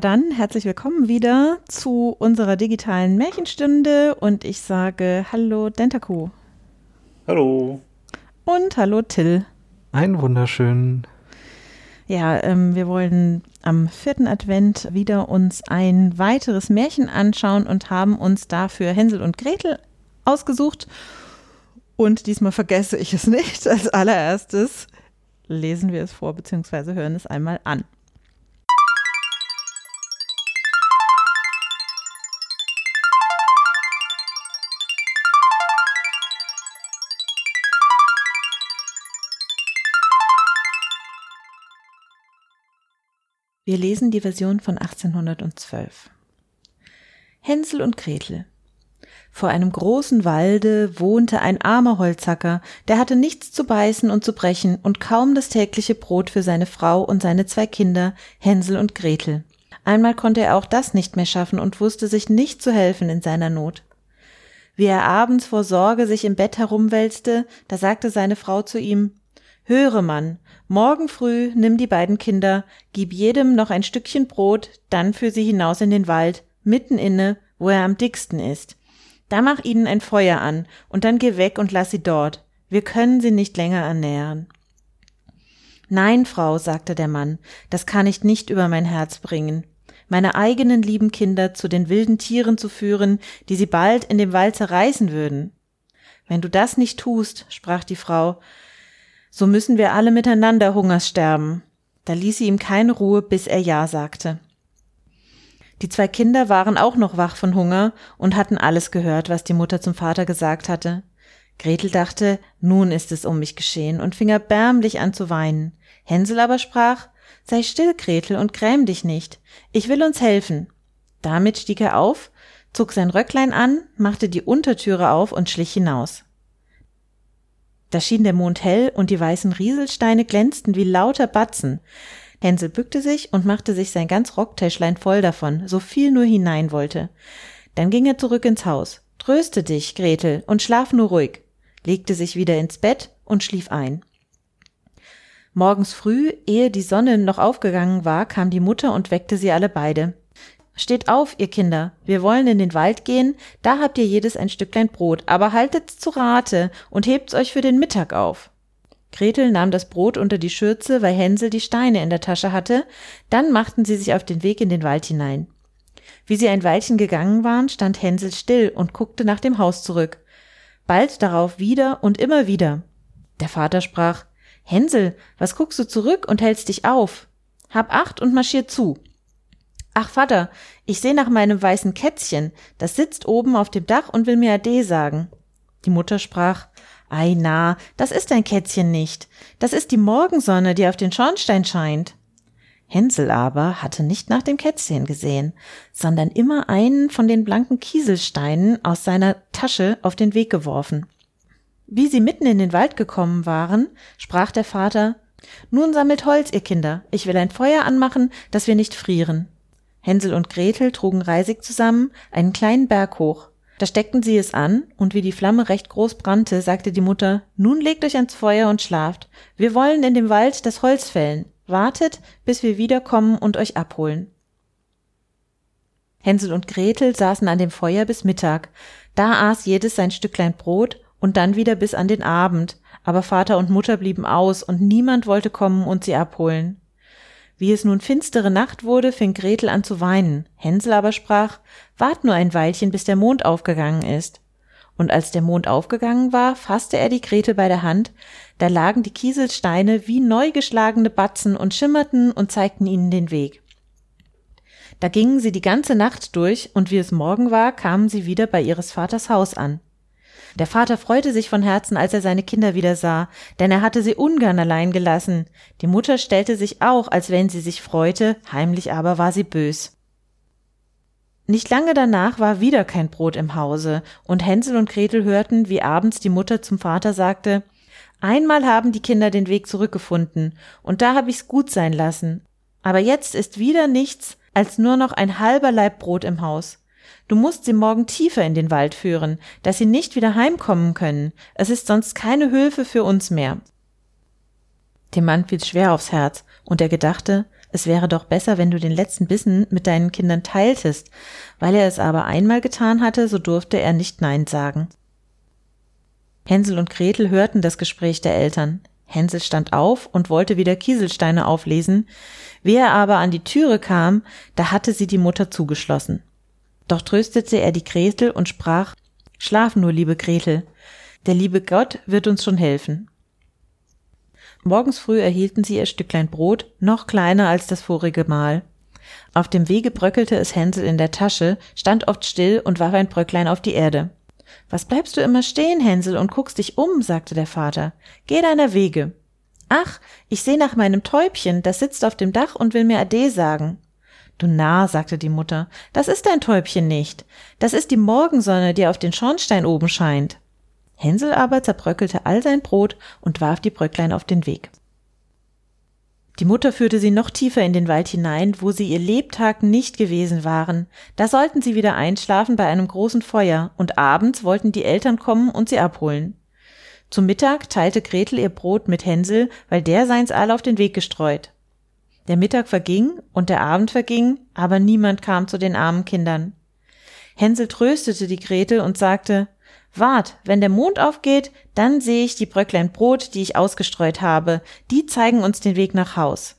Ja, dann herzlich willkommen wieder zu unserer digitalen Märchenstunde und ich sage Hallo Dentaku. Hallo. Und hallo Till. Einen wunderschönen. Ja, ähm, wir wollen am vierten Advent wieder uns ein weiteres Märchen anschauen und haben uns dafür Hänsel und Gretel ausgesucht. Und diesmal vergesse ich es nicht. Als allererstes lesen wir es vor bzw. hören es einmal an. Wir lesen die Version von 1812. Hänsel und Gretel. Vor einem großen Walde wohnte ein armer Holzhacker, der hatte nichts zu beißen und zu brechen und kaum das tägliche Brot für seine Frau und seine zwei Kinder, Hänsel und Gretel. Einmal konnte er auch das nicht mehr schaffen und wusste sich nicht zu helfen in seiner Not. Wie er abends vor Sorge sich im Bett herumwälzte, da sagte seine Frau zu ihm Höre, Mann, morgen früh nimm die beiden Kinder, gib jedem noch ein Stückchen Brot, dann führ sie hinaus in den Wald, mitten inne, wo er am dicksten ist. Da mach ihnen ein Feuer an, und dann geh weg und lass sie dort. Wir können sie nicht länger ernähren. Nein, Frau, sagte der Mann, das kann ich nicht über mein Herz bringen. Meine eigenen lieben Kinder zu den wilden Tieren zu führen, die sie bald in dem Wald zerreißen würden. Wenn du das nicht tust, sprach die Frau, so müssen wir alle miteinander Hungers sterben. Da ließ sie ihm keine Ruhe, bis er Ja sagte. Die zwei Kinder waren auch noch wach von Hunger und hatten alles gehört, was die Mutter zum Vater gesagt hatte. Gretel dachte, nun ist es um mich geschehen und fing erbärmlich an zu weinen. Hänsel aber sprach, sei still, Gretel, und gräm dich nicht. Ich will uns helfen. Damit stieg er auf, zog sein Röcklein an, machte die Untertüre auf und schlich hinaus. Da schien der Mond hell und die weißen Rieselsteine glänzten wie lauter Batzen. Hänsel bückte sich und machte sich sein ganz Rocktäschlein voll davon, so viel nur hinein wollte. Dann ging er zurück ins Haus. Tröste dich, Gretel, und schlaf nur ruhig, legte sich wieder ins Bett und schlief ein. Morgens früh, ehe die Sonne noch aufgegangen war, kam die Mutter und weckte sie alle beide. Steht auf, ihr Kinder, wir wollen in den Wald gehen, da habt ihr jedes ein Stücklein Brot, aber haltet's zu Rate und hebt's euch für den Mittag auf. Gretel nahm das Brot unter die Schürze, weil Hänsel die Steine in der Tasche hatte, dann machten sie sich auf den Weg in den Wald hinein. Wie sie ein Weilchen gegangen waren, stand Hänsel still und guckte nach dem Haus zurück. Bald darauf wieder und immer wieder. Der Vater sprach Hänsel, was guckst du zurück und hältst dich auf? Hab acht und marschier zu. Ach Vater, ich seh nach meinem weißen Kätzchen, das sitzt oben auf dem Dach und will mir Ade sagen. Die Mutter sprach, Ei na, das ist ein Kätzchen nicht, das ist die Morgensonne, die auf den Schornstein scheint. Hänsel aber hatte nicht nach dem Kätzchen gesehen, sondern immer einen von den blanken Kieselsteinen aus seiner Tasche auf den Weg geworfen. Wie sie mitten in den Wald gekommen waren, sprach der Vater Nun sammelt Holz, ihr Kinder, ich will ein Feuer anmachen, dass wir nicht frieren. Hänsel und Gretel trugen Reisig zusammen einen kleinen Berg hoch. Da steckten sie es an, und wie die Flamme recht groß brannte, sagte die Mutter Nun legt euch ans Feuer und schlaft. Wir wollen in dem Wald das Holz fällen. Wartet, bis wir wiederkommen und euch abholen. Hänsel und Gretel saßen an dem Feuer bis Mittag. Da aß jedes sein Stücklein Brot und dann wieder bis an den Abend, aber Vater und Mutter blieben aus und niemand wollte kommen und sie abholen. Wie es nun finstere Nacht wurde, fing Gretel an zu weinen. Hänsel aber sprach, wart nur ein Weilchen, bis der Mond aufgegangen ist. Und als der Mond aufgegangen war, fasste er die Gretel bei der Hand, da lagen die Kieselsteine wie neu geschlagene Batzen und schimmerten und zeigten ihnen den Weg. Da gingen sie die ganze Nacht durch, und wie es Morgen war, kamen sie wieder bei ihres Vaters Haus an. Der Vater freute sich von Herzen, als er seine Kinder wieder sah, denn er hatte sie ungern allein gelassen. Die Mutter stellte sich auch, als wenn sie sich freute, heimlich aber war sie bös. Nicht lange danach war wieder kein Brot im Hause, und Hänsel und Gretel hörten, wie abends die Mutter zum Vater sagte Einmal haben die Kinder den Weg zurückgefunden, und da hab ich's gut sein lassen. Aber jetzt ist wieder nichts als nur noch ein halber Laib Brot im Haus. Du musst sie morgen tiefer in den Wald führen, dass sie nicht wieder heimkommen können. Es ist sonst keine Hilfe für uns mehr. Dem Mann fiel's schwer aufs Herz, und er gedachte, es wäre doch besser, wenn du den letzten Bissen mit deinen Kindern teiltest. Weil er es aber einmal getan hatte, so durfte er nicht Nein sagen. Hänsel und Gretel hörten das Gespräch der Eltern. Hänsel stand auf und wollte wieder Kieselsteine auflesen. Wie er aber an die Türe kam, da hatte sie die Mutter zugeschlossen. Doch tröstete er die Gretel und sprach Schlaf nur, liebe Gretel, der liebe Gott wird uns schon helfen. Morgens früh erhielten sie ihr Stücklein Brot, noch kleiner als das vorige Mal. Auf dem Wege bröckelte es Hänsel in der Tasche, stand oft still und warf ein Bröcklein auf die Erde. Was bleibst du immer stehen, Hänsel, und guckst dich um, sagte der Vater. Geh deiner Wege. Ach, ich seh nach meinem Täubchen, das sitzt auf dem Dach und will mir Ade sagen. Du Narr, sagte die Mutter, das ist dein Täubchen nicht. Das ist die Morgensonne, die auf den Schornstein oben scheint. Hänsel aber zerbröckelte all sein Brot und warf die Bröcklein auf den Weg. Die Mutter führte sie noch tiefer in den Wald hinein, wo sie ihr Lebtag nicht gewesen waren. Da sollten sie wieder einschlafen bei einem großen Feuer, und abends wollten die Eltern kommen und sie abholen. Zum Mittag teilte Gretel ihr Brot mit Hänsel, weil der seins all auf den Weg gestreut. Der Mittag verging und der Abend verging, aber niemand kam zu den armen Kindern. Hänsel tröstete die Gretel und sagte, Wart, wenn der Mond aufgeht, dann sehe ich die Bröcklein Brot, die ich ausgestreut habe, die zeigen uns den Weg nach Haus.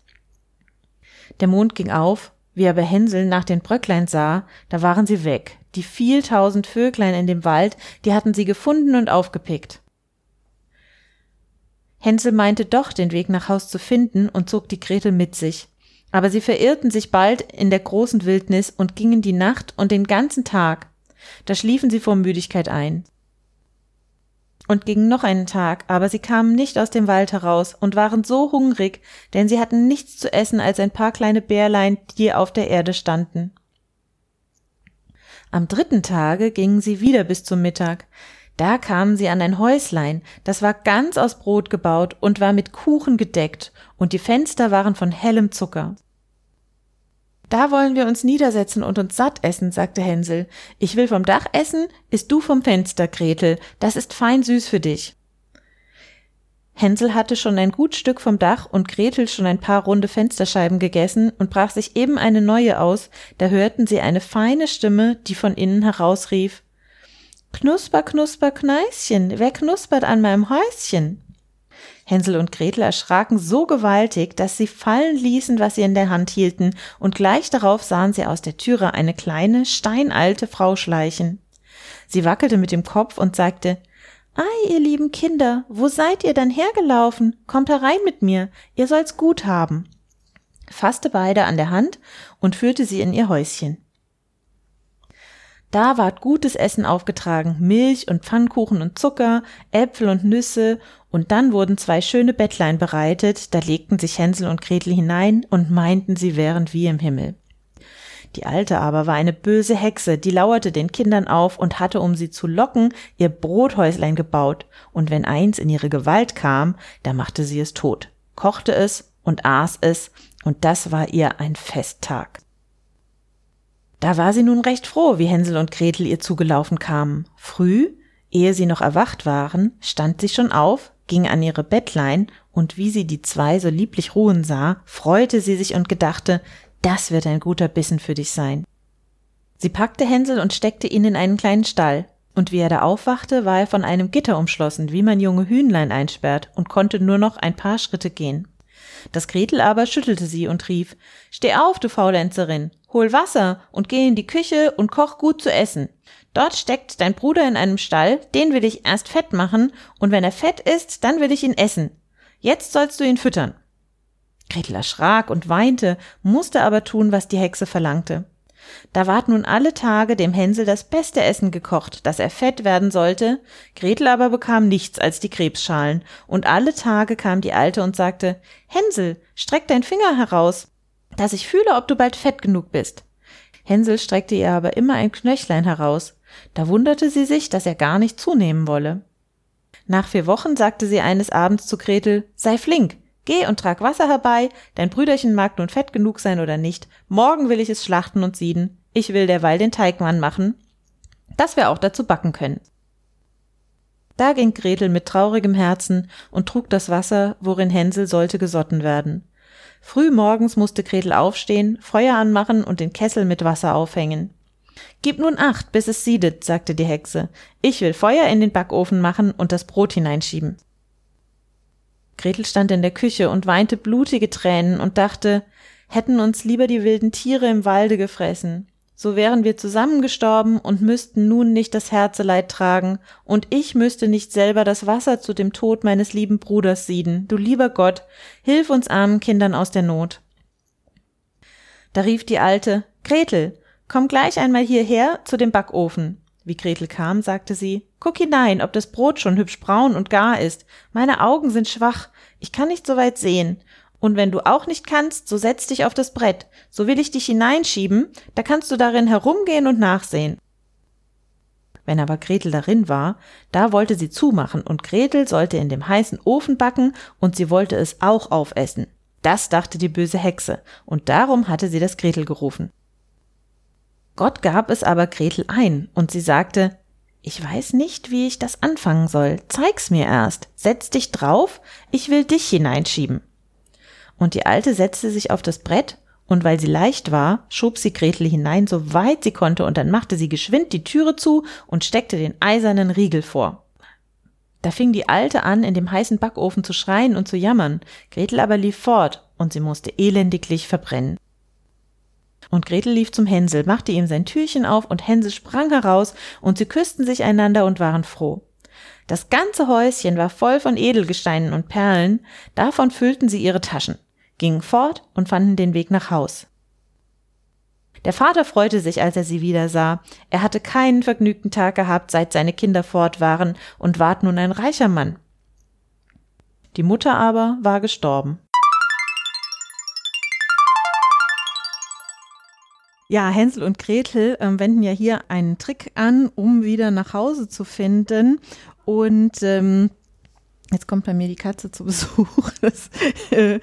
Der Mond ging auf, wie aber Hänsel nach den Bröcklein sah, da waren sie weg. Die vieltausend Vöglein in dem Wald, die hatten sie gefunden und aufgepickt. Hänsel meinte doch, den Weg nach Haus zu finden und zog die Gretel mit sich. Aber sie verirrten sich bald in der großen Wildnis und gingen die Nacht und den ganzen Tag. Da schliefen sie vor Müdigkeit ein und gingen noch einen Tag, aber sie kamen nicht aus dem Wald heraus und waren so hungrig, denn sie hatten nichts zu essen als ein paar kleine Bärlein, die auf der Erde standen. Am dritten Tage gingen sie wieder bis zum Mittag. Da kamen sie an ein Häuslein, das war ganz aus Brot gebaut und war mit Kuchen gedeckt, und die Fenster waren von hellem Zucker. Da wollen wir uns niedersetzen und uns satt essen, sagte Hänsel. Ich will vom Dach essen, isst du vom Fenster, Gretel. Das ist fein süß für dich. Hänsel hatte schon ein gut Stück vom Dach und Gretel schon ein paar runde Fensterscheiben gegessen und brach sich eben eine neue aus, da hörten sie eine feine Stimme, die von innen herausrief Knusper, knusper, Kneischen, wer knuspert an meinem Häuschen? Hänsel und Gretel erschraken so gewaltig, dass sie fallen ließen, was sie in der Hand hielten, und gleich darauf sahen sie aus der Türe eine kleine, steinalte Frau schleichen. Sie wackelte mit dem Kopf und sagte Ei, ihr lieben Kinder, wo seid ihr dann hergelaufen? Kommt herein mit mir, ihr soll's gut haben. Fasste beide an der Hand und führte sie in ihr Häuschen. Da ward gutes Essen aufgetragen, Milch und Pfannkuchen und Zucker, Äpfel und Nüsse, und dann wurden zwei schöne Bettlein bereitet, da legten sich Hänsel und Gretel hinein und meinten, sie wären wie im Himmel. Die Alte aber war eine böse Hexe, die lauerte den Kindern auf und hatte, um sie zu locken, ihr Brothäuslein gebaut, und wenn eins in ihre Gewalt kam, da machte sie es tot, kochte es und aß es, und das war ihr ein Festtag. Da war sie nun recht froh, wie Hänsel und Gretel ihr zugelaufen kamen. Früh, ehe sie noch erwacht waren, stand sie schon auf, ging an ihre Bettlein, und wie sie die zwei so lieblich ruhen sah, freute sie sich und gedachte, das wird ein guter Bissen für dich sein. Sie packte Hänsel und steckte ihn in einen kleinen Stall, und wie er da aufwachte, war er von einem Gitter umschlossen, wie man junge Hühnlein einsperrt, und konnte nur noch ein paar Schritte gehen. Das Gretel aber schüttelte sie und rief Steh auf, du Faulenzerin, hol Wasser und geh in die Küche und koch gut zu essen. Dort steckt dein Bruder in einem Stall, den will ich erst fett machen, und wenn er fett ist, dann will ich ihn essen. Jetzt sollst du ihn füttern. Gretel erschrak und weinte, musste aber tun, was die Hexe verlangte. Da ward nun alle Tage dem Hänsel das beste Essen gekocht, dass er fett werden sollte, Gretel aber bekam nichts als die Krebsschalen, und alle Tage kam die Alte und sagte Hänsel, streck dein Finger heraus, dass ich fühle, ob du bald fett genug bist. Hänsel streckte ihr aber immer ein Knöchlein heraus, da wunderte sie sich, dass er gar nicht zunehmen wolle. Nach vier Wochen sagte sie eines Abends zu Gretel Sei flink, Geh und trag Wasser herbei, dein Brüderchen mag nun fett genug sein oder nicht, morgen will ich es schlachten und sieden, ich will derweil den Teigmann machen, dass wir auch dazu backen können. Da ging Gretel mit traurigem Herzen und trug das Wasser, worin Hänsel sollte gesotten werden. Früh morgens musste Gretel aufstehen, Feuer anmachen und den Kessel mit Wasser aufhängen. Gib nun acht, bis es siedet, sagte die Hexe. Ich will Feuer in den Backofen machen und das Brot hineinschieben. Gretel stand in der Küche und weinte blutige Tränen und dachte, hätten uns lieber die wilden Tiere im Walde gefressen. So wären wir zusammengestorben und müssten nun nicht das Herzeleid tragen, und ich müsste nicht selber das Wasser zu dem Tod meines lieben Bruders sieden. Du lieber Gott, hilf uns armen Kindern aus der Not. Da rief die Alte, Gretel, komm gleich einmal hierher zu dem Backofen. Wie Gretel kam, sagte sie, guck hinein, ob das Brot schon hübsch braun und gar ist. Meine Augen sind schwach, ich kann nicht so weit sehen. Und wenn du auch nicht kannst, so setz dich auf das Brett, so will ich dich hineinschieben, da kannst du darin herumgehen und nachsehen. Wenn aber Gretel darin war, da wollte sie zumachen, und Gretel sollte in dem heißen Ofen backen, und sie wollte es auch aufessen. Das dachte die böse Hexe, und darum hatte sie das Gretel gerufen. Gott gab es aber Gretel ein, und sie sagte, ich weiß nicht, wie ich das anfangen soll. Zeig's mir erst. Setz dich drauf, ich will dich hineinschieben. Und die Alte setzte sich auf das Brett, und weil sie leicht war, schob sie Gretel hinein, so weit sie konnte, und dann machte sie geschwind die Türe zu und steckte den eisernen Riegel vor. Da fing die Alte an, in dem heißen Backofen zu schreien und zu jammern. Gretel aber lief fort, und sie musste elendiglich verbrennen. Und Gretel lief zum Hänsel, machte ihm sein Türchen auf, und Hänsel sprang heraus, und sie küssten sich einander und waren froh. Das ganze Häuschen war voll von Edelgesteinen und Perlen, davon füllten sie ihre Taschen gingen fort und fanden den Weg nach Haus. Der Vater freute sich, als er sie wieder sah. Er hatte keinen vergnügten Tag gehabt, seit seine Kinder fort waren und ward nun ein reicher Mann. Die Mutter aber war gestorben. Ja, Hänsel und Gretel äh, wenden ja hier einen Trick an, um wieder nach Hause zu finden. Und ähm, Jetzt kommt bei mir die Katze zu Besuch. Das äh,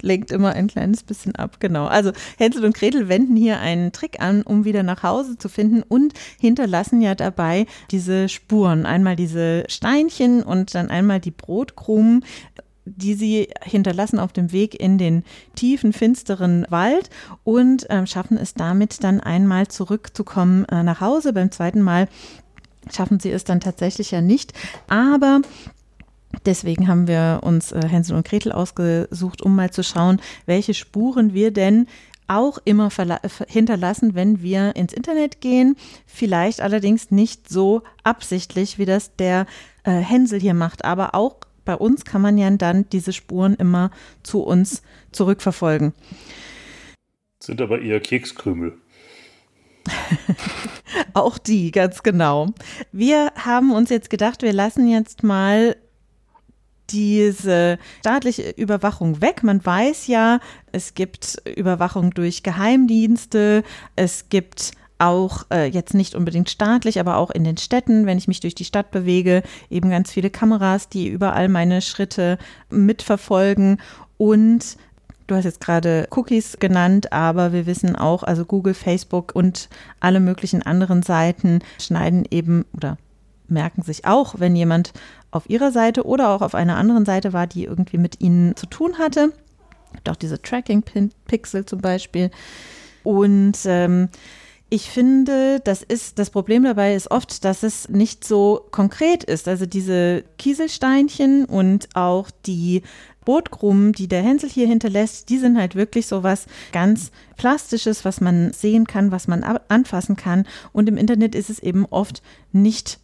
lenkt immer ein kleines bisschen ab. Genau. Also Hänsel und Gretel wenden hier einen Trick an, um wieder nach Hause zu finden und hinterlassen ja dabei diese Spuren. Einmal diese Steinchen und dann einmal die Brotkrumen die sie hinterlassen auf dem Weg in den tiefen, finsteren Wald und äh, schaffen es damit dann einmal zurückzukommen äh, nach Hause. Beim zweiten Mal schaffen sie es dann tatsächlich ja nicht. Aber Deswegen haben wir uns äh, Hänsel und Gretel ausgesucht, um mal zu schauen, welche Spuren wir denn auch immer hinterlassen, wenn wir ins Internet gehen. Vielleicht allerdings nicht so absichtlich, wie das der äh, Hänsel hier macht. Aber auch bei uns kann man ja dann diese Spuren immer zu uns zurückverfolgen. Sind aber eher Kekskrümel. auch die, ganz genau. Wir haben uns jetzt gedacht, wir lassen jetzt mal diese staatliche Überwachung weg. Man weiß ja, es gibt Überwachung durch Geheimdienste, es gibt auch äh, jetzt nicht unbedingt staatlich, aber auch in den Städten, wenn ich mich durch die Stadt bewege, eben ganz viele Kameras, die überall meine Schritte mitverfolgen. Und du hast jetzt gerade Cookies genannt, aber wir wissen auch, also Google, Facebook und alle möglichen anderen Seiten schneiden eben oder merken sich auch, wenn jemand auf ihrer Seite oder auch auf einer anderen Seite war, die irgendwie mit ihnen zu tun hatte. Doch diese Tracking-Pixel zum Beispiel. Und ähm, ich finde, das ist das Problem dabei ist oft, dass es nicht so konkret ist. Also diese Kieselsteinchen und auch die Brotkrumen, die der Hänsel hier hinterlässt, die sind halt wirklich so was ganz Plastisches, was man sehen kann, was man anfassen kann. Und im Internet ist es eben oft nicht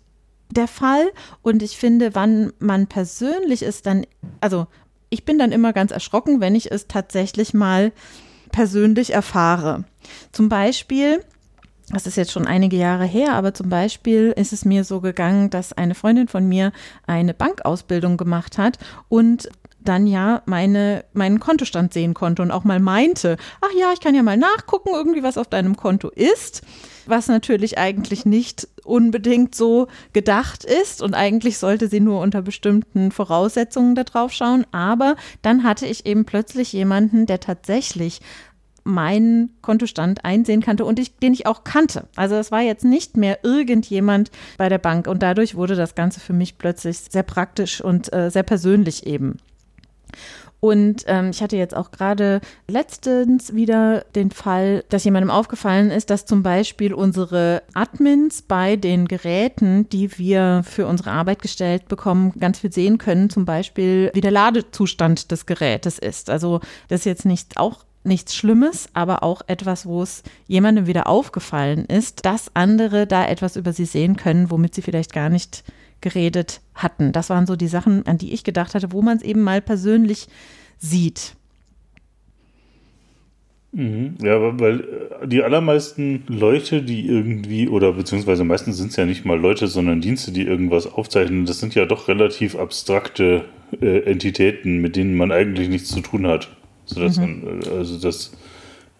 der Fall. Und ich finde, wann man persönlich ist, dann, also ich bin dann immer ganz erschrocken, wenn ich es tatsächlich mal persönlich erfahre. Zum Beispiel, das ist jetzt schon einige Jahre her, aber zum Beispiel ist es mir so gegangen, dass eine Freundin von mir eine Bankausbildung gemacht hat und dann ja meine, meinen Kontostand sehen konnte und auch mal meinte, ach ja, ich kann ja mal nachgucken, irgendwie was auf deinem Konto ist, was natürlich eigentlich nicht unbedingt so gedacht ist und eigentlich sollte sie nur unter bestimmten Voraussetzungen da drauf schauen, aber dann hatte ich eben plötzlich jemanden, der tatsächlich meinen Kontostand einsehen kannte und ich, den ich auch kannte. Also es war jetzt nicht mehr irgendjemand bei der Bank und dadurch wurde das Ganze für mich plötzlich sehr praktisch und äh, sehr persönlich eben. Und ähm, ich hatte jetzt auch gerade letztens wieder den Fall, dass jemandem aufgefallen ist, dass zum Beispiel unsere Admins bei den Geräten, die wir für unsere Arbeit gestellt bekommen, ganz viel sehen können, zum Beispiel wie der Ladezustand des Gerätes ist. Also das ist jetzt nicht auch nichts Schlimmes, aber auch etwas, wo es jemandem wieder aufgefallen ist, dass andere da etwas über sie sehen können, womit sie vielleicht gar nicht geredet hatten. Das waren so die Sachen, an die ich gedacht hatte, wo man es eben mal persönlich sieht. Mhm. Ja, weil äh, die allermeisten Leute, die irgendwie, oder beziehungsweise meistens sind es ja nicht mal Leute, sondern Dienste, die irgendwas aufzeichnen, das sind ja doch relativ abstrakte äh, Entitäten, mit denen man eigentlich nichts zu tun hat. Sodass mhm. man, also das,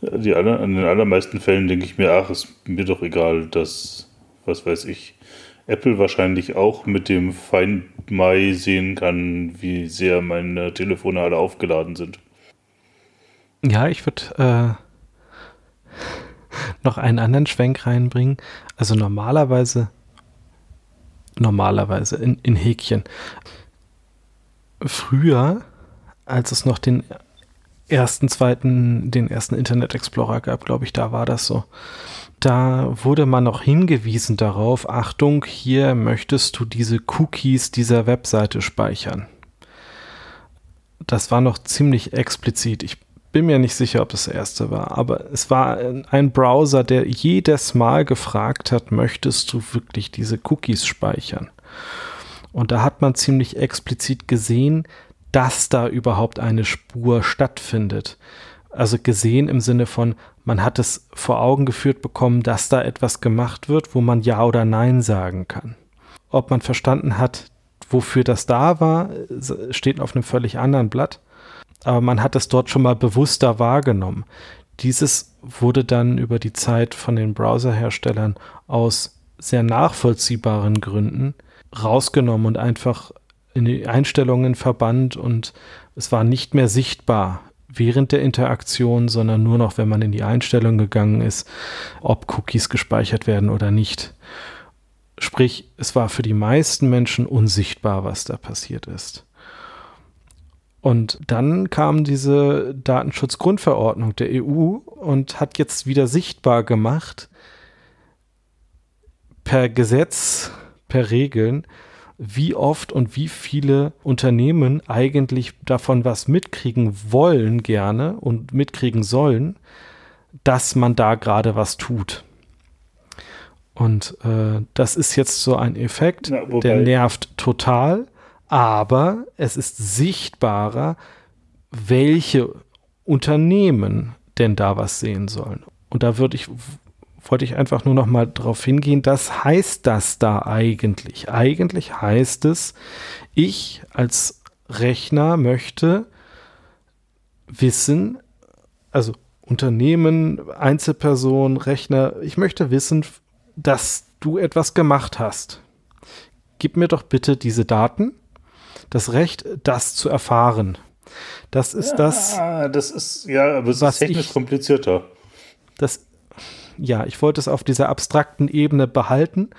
die aller, an den allermeisten Fällen denke ich mir, ach, ist mir doch egal, dass, was weiß ich, Apple wahrscheinlich auch mit dem Find My sehen kann, wie sehr meine Telefone alle aufgeladen sind. Ja, ich würde äh, noch einen anderen Schwenk reinbringen. Also normalerweise, normalerweise in, in Häkchen. Früher, als es noch den ersten, zweiten, den ersten Internet Explorer gab, glaube ich, da war das so da wurde man noch hingewiesen darauf, Achtung, hier möchtest du diese Cookies dieser Webseite speichern. Das war noch ziemlich explizit. Ich bin mir nicht sicher, ob das erste war, aber es war ein Browser, der jedes Mal gefragt hat, möchtest du wirklich diese Cookies speichern? Und da hat man ziemlich explizit gesehen, dass da überhaupt eine Spur stattfindet. Also gesehen im Sinne von, man hat es vor Augen geführt bekommen, dass da etwas gemacht wird, wo man Ja oder Nein sagen kann. Ob man verstanden hat, wofür das da war, steht auf einem völlig anderen Blatt. Aber man hat es dort schon mal bewusster wahrgenommen. Dieses wurde dann über die Zeit von den Browserherstellern aus sehr nachvollziehbaren Gründen rausgenommen und einfach in die Einstellungen verbannt und es war nicht mehr sichtbar während der Interaktion, sondern nur noch, wenn man in die Einstellung gegangen ist, ob Cookies gespeichert werden oder nicht. Sprich, es war für die meisten Menschen unsichtbar, was da passiert ist. Und dann kam diese Datenschutzgrundverordnung der EU und hat jetzt wieder sichtbar gemacht, per Gesetz, per Regeln, wie oft und wie viele Unternehmen eigentlich davon was mitkriegen wollen gerne und mitkriegen sollen, dass man da gerade was tut. Und äh, das ist jetzt so ein Effekt, ja, der nervt total, aber es ist sichtbarer, welche Unternehmen denn da was sehen sollen. Und da würde ich wollte ich einfach nur noch mal darauf hingehen, das heißt das da eigentlich? Eigentlich heißt es, ich als Rechner möchte wissen, also Unternehmen, Einzelperson, Rechner, ich möchte wissen, dass du etwas gemacht hast. Gib mir doch bitte diese Daten, das Recht, das zu erfahren. Das ist ja, das. Das ist ja, aber es ist technisch ich, komplizierter. Das ja, ich wollte es auf dieser abstrakten Ebene behalten.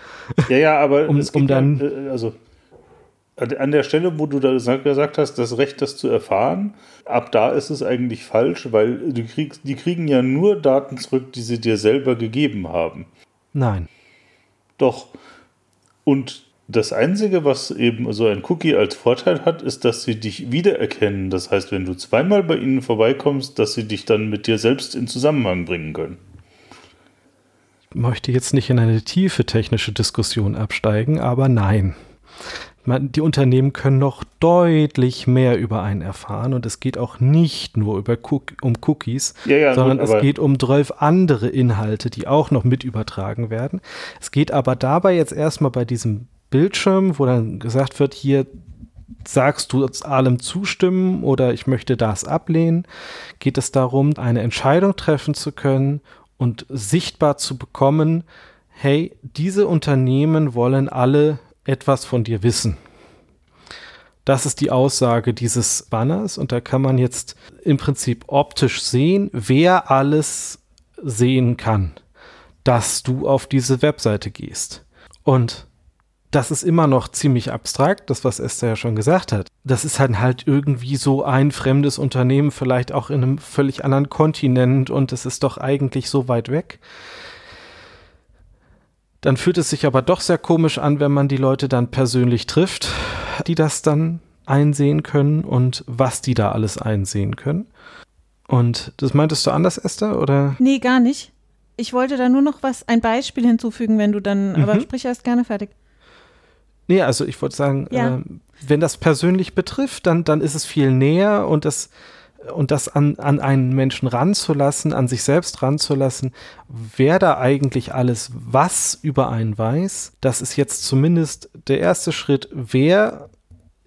Ja, ja, aber um, um dann. An, äh, also an der Stelle, wo du da gesagt hast, das Recht, das zu erfahren, ab da ist es eigentlich falsch, weil du kriegst, die kriegen ja nur Daten zurück, die sie dir selber gegeben haben. Nein. Doch. Und das Einzige, was eben so ein Cookie als Vorteil hat, ist, dass sie dich wiedererkennen. Das heißt, wenn du zweimal bei ihnen vorbeikommst, dass sie dich dann mit dir selbst in Zusammenhang bringen können möchte jetzt nicht in eine tiefe technische Diskussion absteigen, aber nein. Die Unternehmen können noch deutlich mehr über einen erfahren und es geht auch nicht nur über Cook um Cookies, ja, ja, sondern gut, es geht um 12 andere Inhalte, die auch noch mit übertragen werden. Es geht aber dabei jetzt erstmal bei diesem Bildschirm, wo dann gesagt wird, hier sagst du allem zustimmen oder ich möchte das ablehnen, geht es darum, eine Entscheidung treffen zu können und sichtbar zu bekommen, hey, diese Unternehmen wollen alle etwas von dir wissen. Das ist die Aussage dieses Banners und da kann man jetzt im Prinzip optisch sehen, wer alles sehen kann, dass du auf diese Webseite gehst. Und das ist immer noch ziemlich abstrakt, das, was Esther ja schon gesagt hat. Das ist halt halt irgendwie so ein fremdes Unternehmen, vielleicht auch in einem völlig anderen Kontinent und es ist doch eigentlich so weit weg. Dann fühlt es sich aber doch sehr komisch an, wenn man die Leute dann persönlich trifft, die das dann einsehen können und was die da alles einsehen können. Und das meintest du anders, Esther, oder? Nee, gar nicht. Ich wollte da nur noch was, ein Beispiel hinzufügen, wenn du dann, mhm. aber sprich erst gerne fertig. Nee, also ich wollte sagen, ja. äh, wenn das persönlich betrifft, dann, dann ist es viel näher und das, und das an, an einen Menschen ranzulassen, an sich selbst ranzulassen, wer da eigentlich alles was über einen weiß, das ist jetzt zumindest der erste Schritt. Wer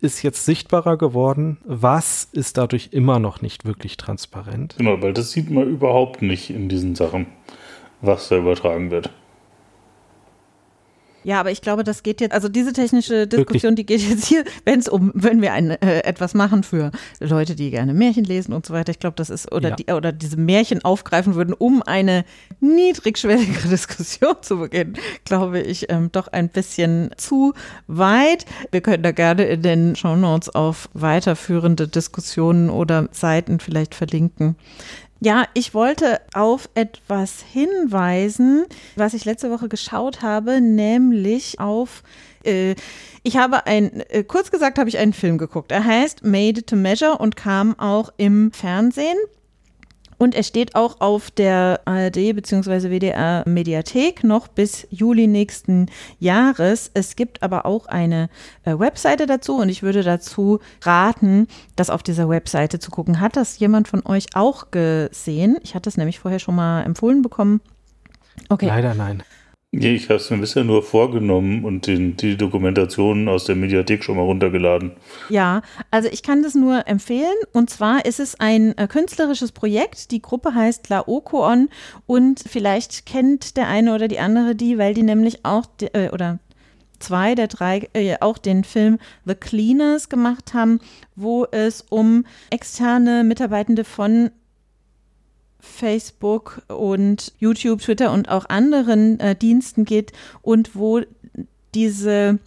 ist jetzt sichtbarer geworden? Was ist dadurch immer noch nicht wirklich transparent? Genau, weil das sieht man überhaupt nicht in diesen Sachen, was da übertragen wird. Ja, aber ich glaube, das geht jetzt, also diese technische Diskussion, Wirklich? die geht jetzt hier, wenn es um, wenn wir ein, äh, etwas machen für Leute, die gerne Märchen lesen und so weiter. Ich glaube, das ist, oder, ja. die, oder diese Märchen aufgreifen würden, um eine niedrigschwelligere Diskussion zu beginnen, glaube ich, ähm, doch ein bisschen zu weit. Wir können da gerne in den Show Notes auf weiterführende Diskussionen oder Seiten vielleicht verlinken. Ja, ich wollte auf etwas hinweisen, was ich letzte Woche geschaut habe, nämlich auf äh, ich habe ein, äh, kurz gesagt habe ich einen Film geguckt. Er heißt Made to Measure und kam auch im Fernsehen. Und er steht auch auf der ARD bzw. WDR Mediathek noch bis Juli nächsten Jahres. Es gibt aber auch eine äh, Webseite dazu und ich würde dazu raten, das auf dieser Webseite zu gucken. Hat das jemand von euch auch gesehen? Ich hatte es nämlich vorher schon mal empfohlen bekommen. Okay. Leider nein. Nee, ich habe es mir bisher nur vorgenommen und den, die Dokumentation aus der Mediathek schon mal runtergeladen. Ja, also ich kann das nur empfehlen. Und zwar ist es ein äh, künstlerisches Projekt. Die Gruppe heißt Laokoon und vielleicht kennt der eine oder die andere die, weil die nämlich auch, äh, oder zwei der drei äh, auch den Film The Cleaners gemacht haben, wo es um externe Mitarbeitende von Facebook und YouTube, Twitter und auch anderen äh, Diensten geht und wo diese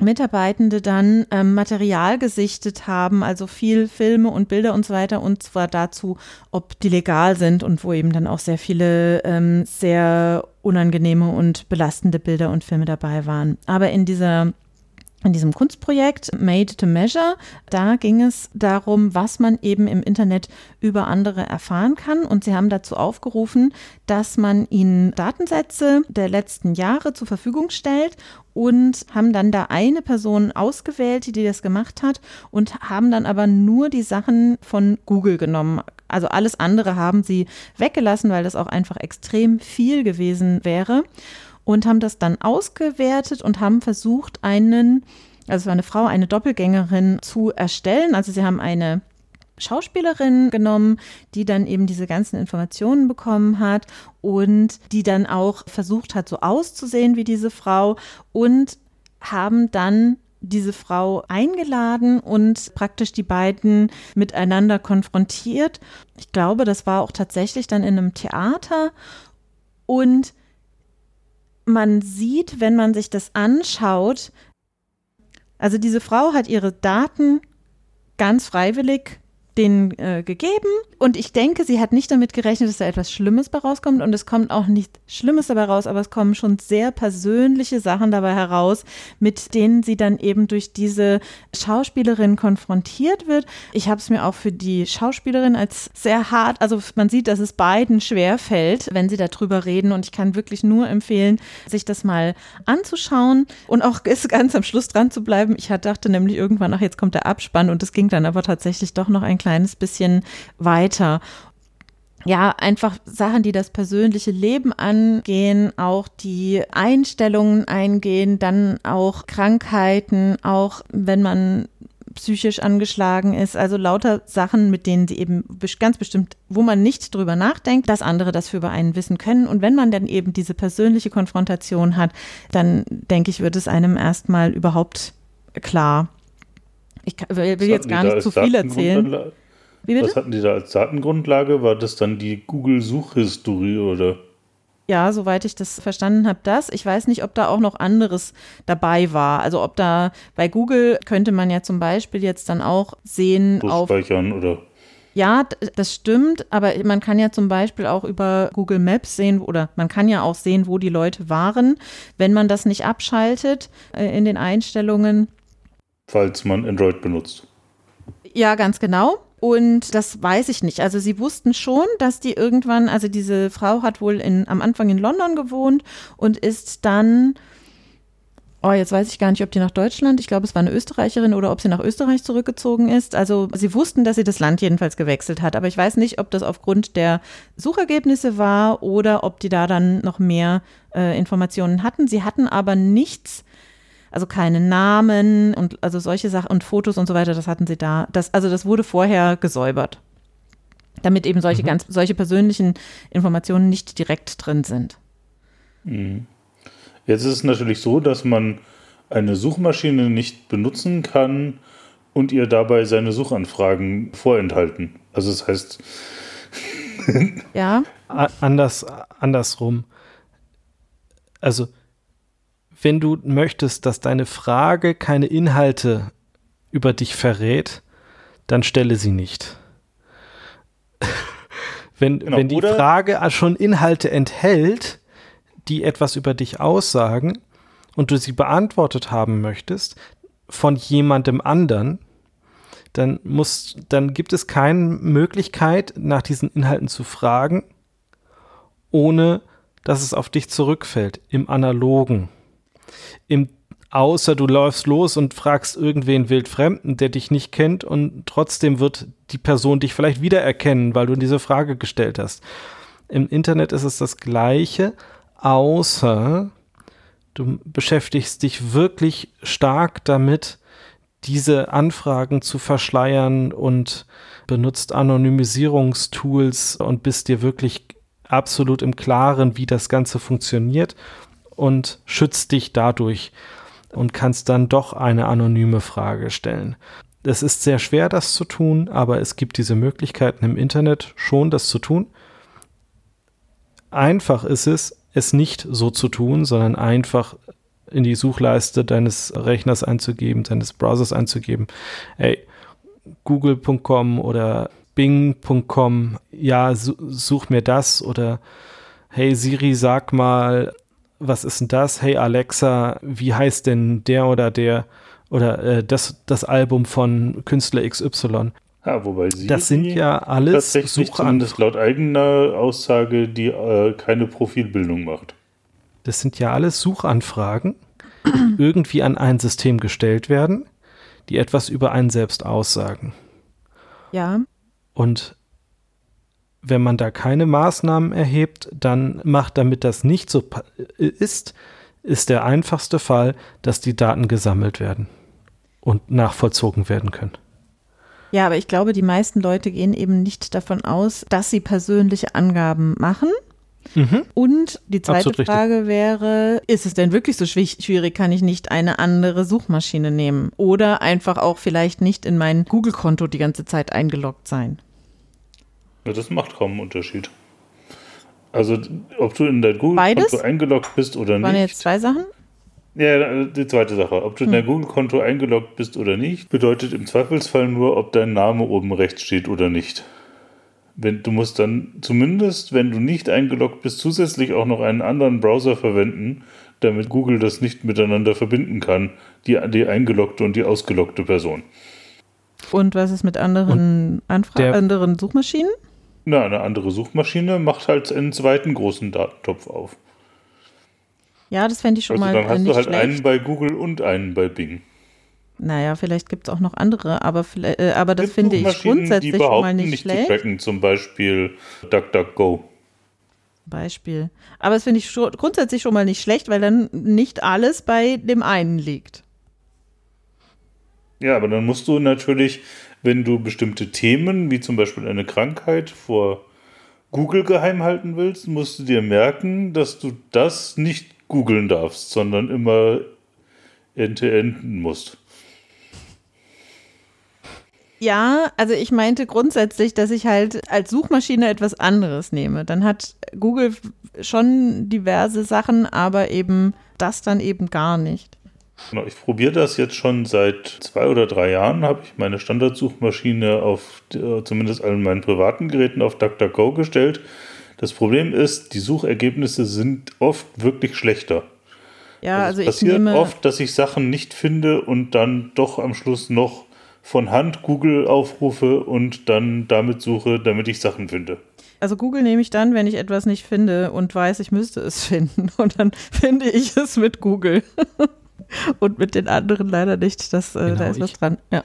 Mitarbeitende dann ähm, Material gesichtet haben, also viel Filme und Bilder und so weiter, und zwar dazu, ob die legal sind und wo eben dann auch sehr viele ähm, sehr unangenehme und belastende Bilder und Filme dabei waren. Aber in dieser in diesem Kunstprojekt Made to Measure, da ging es darum, was man eben im Internet über andere erfahren kann. Und sie haben dazu aufgerufen, dass man ihnen Datensätze der letzten Jahre zur Verfügung stellt und haben dann da eine Person ausgewählt, die das gemacht hat und haben dann aber nur die Sachen von Google genommen. Also alles andere haben sie weggelassen, weil das auch einfach extrem viel gewesen wäre und haben das dann ausgewertet und haben versucht, einen, also eine Frau, eine Doppelgängerin zu erstellen. Also sie haben eine Schauspielerin genommen, die dann eben diese ganzen Informationen bekommen hat und die dann auch versucht hat, so auszusehen wie diese Frau und haben dann diese Frau eingeladen und praktisch die beiden miteinander konfrontiert. Ich glaube, das war auch tatsächlich dann in einem Theater und man sieht, wenn man sich das anschaut, also diese Frau hat ihre Daten ganz freiwillig denen äh, gegeben. Und ich denke, sie hat nicht damit gerechnet, dass da etwas Schlimmes bei rauskommt. Und es kommt auch nicht Schlimmes dabei raus, aber es kommen schon sehr persönliche Sachen dabei heraus, mit denen sie dann eben durch diese Schauspielerin konfrontiert wird. Ich habe es mir auch für die Schauspielerin als sehr hart, also man sieht, dass es beiden schwer fällt, wenn sie darüber reden. Und ich kann wirklich nur empfehlen, sich das mal anzuschauen und auch ganz am Schluss dran zu bleiben. Ich dachte nämlich irgendwann, ach, jetzt kommt der Abspann und es ging dann aber tatsächlich doch noch ein kleines bisschen weiter ja, einfach Sachen, die das persönliche Leben angehen, auch die Einstellungen eingehen, dann auch Krankheiten, auch wenn man psychisch angeschlagen ist, also lauter Sachen, mit denen sie eben ganz bestimmt, wo man nicht drüber nachdenkt, dass andere das für über einen wissen können. Und wenn man dann eben diese persönliche Konfrontation hat, dann denke ich, wird es einem erstmal überhaupt klar. Ich will jetzt gar nicht zu viel erzählen. Was hatten die da als Datengrundlage? War das dann die Google-Suchhistorie oder? Ja, soweit ich das verstanden habe, das. Ich weiß nicht, ob da auch noch anderes dabei war. Also ob da bei Google könnte man ja zum Beispiel jetzt dann auch sehen auf. Speichern oder. Ja, das stimmt, aber man kann ja zum Beispiel auch über Google Maps sehen oder man kann ja auch sehen, wo die Leute waren, wenn man das nicht abschaltet äh, in den Einstellungen. Falls man Android benutzt. Ja, ganz genau. Und das weiß ich nicht. Also sie wussten schon, dass die irgendwann, also diese Frau hat wohl in, am Anfang in London gewohnt und ist dann, oh, jetzt weiß ich gar nicht, ob die nach Deutschland, ich glaube, es war eine Österreicherin oder ob sie nach Österreich zurückgezogen ist. Also sie wussten, dass sie das Land jedenfalls gewechselt hat. Aber ich weiß nicht, ob das aufgrund der Suchergebnisse war oder ob die da dann noch mehr äh, Informationen hatten. Sie hatten aber nichts also keine Namen und also solche Sachen und Fotos und so weiter, das hatten sie da. Das, also das wurde vorher gesäubert. Damit eben solche mhm. ganz, solche persönlichen Informationen nicht direkt drin sind. Mhm. Jetzt ist es natürlich so, dass man eine Suchmaschine nicht benutzen kann und ihr dabei seine Suchanfragen vorenthalten. Also das heißt. ja. Anders, andersrum. Also wenn du möchtest, dass deine Frage keine Inhalte über dich verrät, dann stelle sie nicht. wenn, genau, wenn die Frage schon Inhalte enthält, die etwas über dich aussagen und du sie beantwortet haben möchtest von jemandem anderen, dann muss, dann gibt es keine Möglichkeit, nach diesen Inhalten zu fragen, ohne dass es auf dich zurückfällt im Analogen im außer du läufst los und fragst irgendwen wildfremden, der dich nicht kennt und trotzdem wird die Person dich vielleicht wiedererkennen, weil du diese Frage gestellt hast. Im Internet ist es das gleiche, außer du beschäftigst dich wirklich stark damit, diese Anfragen zu verschleiern und benutzt Anonymisierungstools und bist dir wirklich absolut im Klaren, wie das Ganze funktioniert und schützt dich dadurch und kannst dann doch eine anonyme Frage stellen. Es ist sehr schwer, das zu tun, aber es gibt diese Möglichkeiten im Internet schon, das zu tun. Einfach ist es, es nicht so zu tun, sondern einfach in die Suchleiste deines Rechners einzugeben, deines Browsers einzugeben. Ey, google.com oder bing.com, ja, such mir das oder hey Siri, sag mal was ist denn das? Hey Alexa, wie heißt denn der oder der oder äh, das, das Album von Künstler XY? Ja, wobei sie das sind ja alles tatsächlich zumindest laut eigener Aussage, die äh, keine Profilbildung macht. Das sind ja alles Suchanfragen, die irgendwie an ein System gestellt werden, die etwas über einen selbst aussagen. Ja. Und wenn man da keine Maßnahmen erhebt, dann macht, damit das nicht so ist, ist der einfachste Fall, dass die Daten gesammelt werden und nachvollzogen werden können. Ja, aber ich glaube, die meisten Leute gehen eben nicht davon aus, dass sie persönliche Angaben machen. Mhm. Und die zweite Absolut Frage richtig. wäre, ist es denn wirklich so schwierig, kann ich nicht eine andere Suchmaschine nehmen? Oder einfach auch vielleicht nicht in mein Google-Konto die ganze Zeit eingeloggt sein? Ja, das macht kaum einen Unterschied. Also, ob du in dein Google-Konto eingeloggt bist oder nicht. Waren jetzt zwei Sachen? Ja, die zweite Sache. Ob du hm. in dein Google-Konto eingeloggt bist oder nicht, bedeutet im Zweifelsfall nur, ob dein Name oben rechts steht oder nicht. Wenn, du musst dann zumindest, wenn du nicht eingeloggt bist, zusätzlich auch noch einen anderen Browser verwenden, damit Google das nicht miteinander verbinden kann, die, die eingeloggte und die ausgeloggte Person. Und was ist mit anderen, Anfra anderen Suchmaschinen? Na, eine andere Suchmaschine macht halt einen zweiten großen Datentopf auf. Ja, das fände ich schon also mal. Dann hast du halt schlecht. einen bei Google und einen bei Bing. Naja, vielleicht gibt es auch noch andere, aber, äh, aber das finde ich grundsätzlich schon mal nicht, nicht schlecht. Zu tracken, zum Beispiel DuckDuckGo. Beispiel. Aber das finde ich schon, grundsätzlich schon mal nicht schlecht, weil dann nicht alles bei dem einen liegt. Ja, aber dann musst du natürlich, wenn du bestimmte Themen, wie zum Beispiel eine Krankheit, vor Google geheim halten willst, musst du dir merken, dass du das nicht googeln darfst, sondern immer enden musst. Ja, also ich meinte grundsätzlich, dass ich halt als Suchmaschine etwas anderes nehme. Dann hat Google schon diverse Sachen, aber eben das dann eben gar nicht. Genau, ich probiere das jetzt schon seit zwei oder drei Jahren, habe ich meine Standardsuchmaschine auf zumindest allen meinen privaten Geräten auf DuckDuckGo gestellt. Das Problem ist, die Suchergebnisse sind oft wirklich schlechter. Ja, also, also es passiert nehme, oft, dass ich Sachen nicht finde und dann doch am Schluss noch von Hand Google aufrufe und dann damit suche, damit ich Sachen finde. Also Google nehme ich dann, wenn ich etwas nicht finde und weiß, ich müsste es finden. Und dann finde ich es mit Google. und mit den anderen leider nicht. Das, äh, genau, da ist was dran. Ja.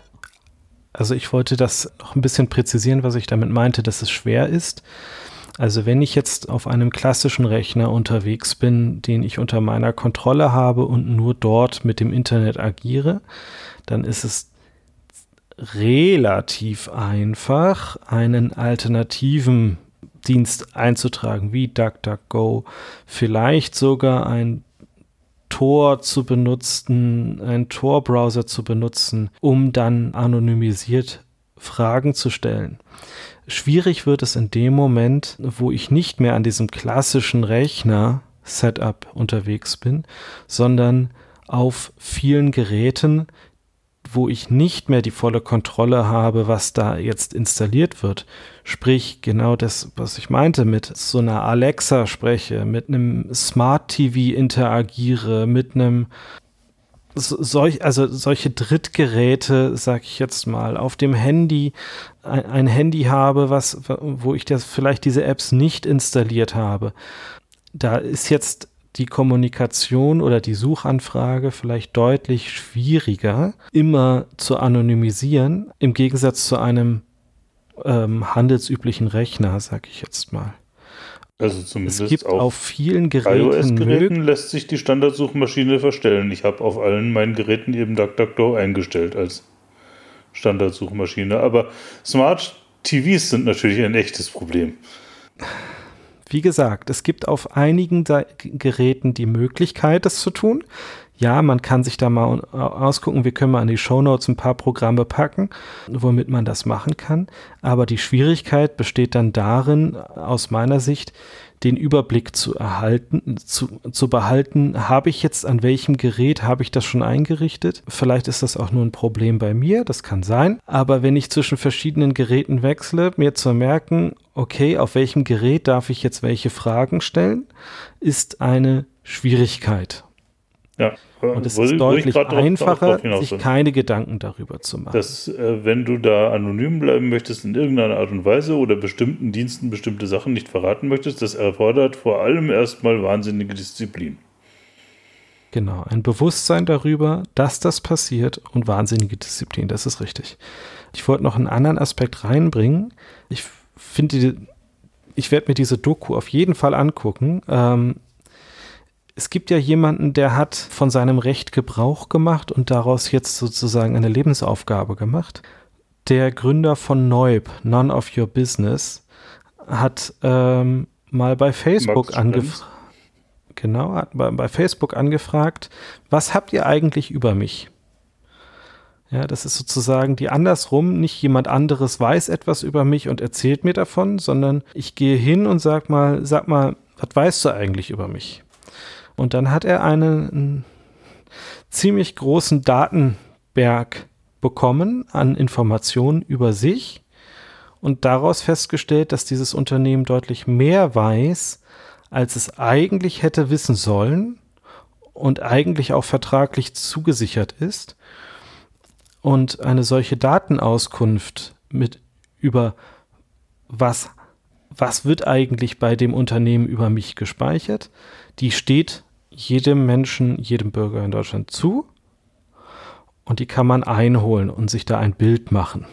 Also ich wollte das noch ein bisschen präzisieren, was ich damit meinte, dass es schwer ist. Also wenn ich jetzt auf einem klassischen Rechner unterwegs bin, den ich unter meiner Kontrolle habe und nur dort mit dem Internet agiere, dann ist es relativ einfach, einen alternativen Dienst einzutragen, wie DuckDuckGo, vielleicht sogar ein Tor zu benutzen, einen Tor-Browser zu benutzen, um dann anonymisiert Fragen zu stellen. Schwierig wird es in dem Moment, wo ich nicht mehr an diesem klassischen Rechner-Setup unterwegs bin, sondern auf vielen Geräten, wo ich nicht mehr die volle Kontrolle habe, was da jetzt installiert wird. Sprich, genau das, was ich meinte, mit so einer Alexa spreche, mit einem Smart TV interagiere, mit einem solch, also solche Drittgeräte, sag ich jetzt mal, auf dem Handy ein, ein Handy habe, was, wo ich das vielleicht diese Apps nicht installiert habe. Da ist jetzt die Kommunikation oder die Suchanfrage vielleicht deutlich schwieriger, immer zu anonymisieren, im Gegensatz zu einem ähm, handelsüblichen Rechner, sag ich jetzt mal. Also zumindest es gibt auf, auf vielen Geräten. iOS-Geräten lässt sich die Standardsuchmaschine verstellen. Ich habe auf allen meinen Geräten eben DuckDuckGo eingestellt als Standardsuchmaschine. Aber Smart TVs sind natürlich ein echtes Problem. Wie gesagt, es gibt auf einigen Geräten die Möglichkeit, das zu tun. Ja, man kann sich da mal ausgucken. Wir können mal an die Show Notes ein paar Programme packen, womit man das machen kann. Aber die Schwierigkeit besteht dann darin, aus meiner Sicht, den Überblick zu erhalten, zu, zu behalten, habe ich jetzt an welchem Gerät, habe ich das schon eingerichtet? Vielleicht ist das auch nur ein Problem bei mir, das kann sein. Aber wenn ich zwischen verschiedenen Geräten wechsle, mir zu merken, okay, auf welchem Gerät darf ich jetzt welche Fragen stellen, ist eine Schwierigkeit. Ja, und es ist deutlich einfacher, sich keine Gedanken darüber zu machen. Dass, äh, wenn du da anonym bleiben möchtest in irgendeiner Art und Weise oder bestimmten Diensten bestimmte Sachen nicht verraten möchtest, das erfordert vor allem erstmal wahnsinnige Disziplin. Genau, ein Bewusstsein darüber, dass das passiert und wahnsinnige Disziplin, das ist richtig. Ich wollte noch einen anderen Aspekt reinbringen. Ich finde, ich werde mir diese Doku auf jeden Fall angucken. Ähm, es gibt ja jemanden, der hat von seinem Recht Gebrauch gemacht und daraus jetzt sozusagen eine Lebensaufgabe gemacht. Der Gründer von Neub, None of Your Business, hat ähm, mal bei Facebook angefragt. Genau, hat bei, bei Facebook angefragt, was habt ihr eigentlich über mich? Ja, das ist sozusagen die andersrum. Nicht jemand anderes weiß etwas über mich und erzählt mir davon, sondern ich gehe hin und sag mal, sag mal, was weißt du eigentlich über mich? Und dann hat er einen ziemlich großen Datenberg bekommen an Informationen über sich und daraus festgestellt, dass dieses Unternehmen deutlich mehr weiß, als es eigentlich hätte wissen sollen und eigentlich auch vertraglich zugesichert ist. Und eine solche Datenauskunft mit über was, was wird eigentlich bei dem Unternehmen über mich gespeichert, die steht jedem Menschen, jedem Bürger in Deutschland zu und die kann man einholen und sich da ein Bild machen.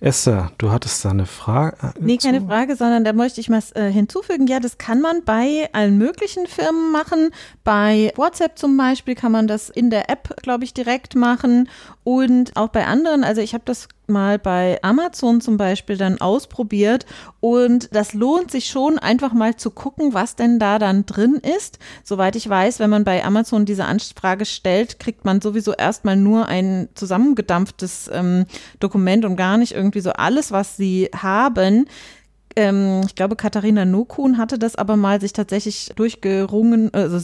Esther, du hattest da eine Frage. Nee, keine zu? Frage, sondern da möchte ich mal äh, hinzufügen. Ja, das kann man bei allen möglichen Firmen machen. Bei WhatsApp zum Beispiel kann man das in der App, glaube ich, direkt machen. Und auch bei anderen, also ich habe das mal bei Amazon zum Beispiel dann ausprobiert und das lohnt sich schon einfach mal zu gucken, was denn da dann drin ist. Soweit ich weiß, wenn man bei Amazon diese Anfrage stellt, kriegt man sowieso erstmal nur ein zusammengedampftes ähm, Dokument und gar nicht irgendwie so alles, was sie haben ähm, ich glaube, Katharina Nokun hatte das aber mal sich tatsächlich durchgerungen, also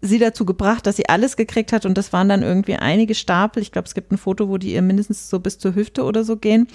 sie dazu gebracht, dass sie alles gekriegt hat und das waren dann irgendwie einige Stapel. Ich glaube, es gibt ein Foto, wo die ihr mindestens so bis zur Hüfte oder so gehen.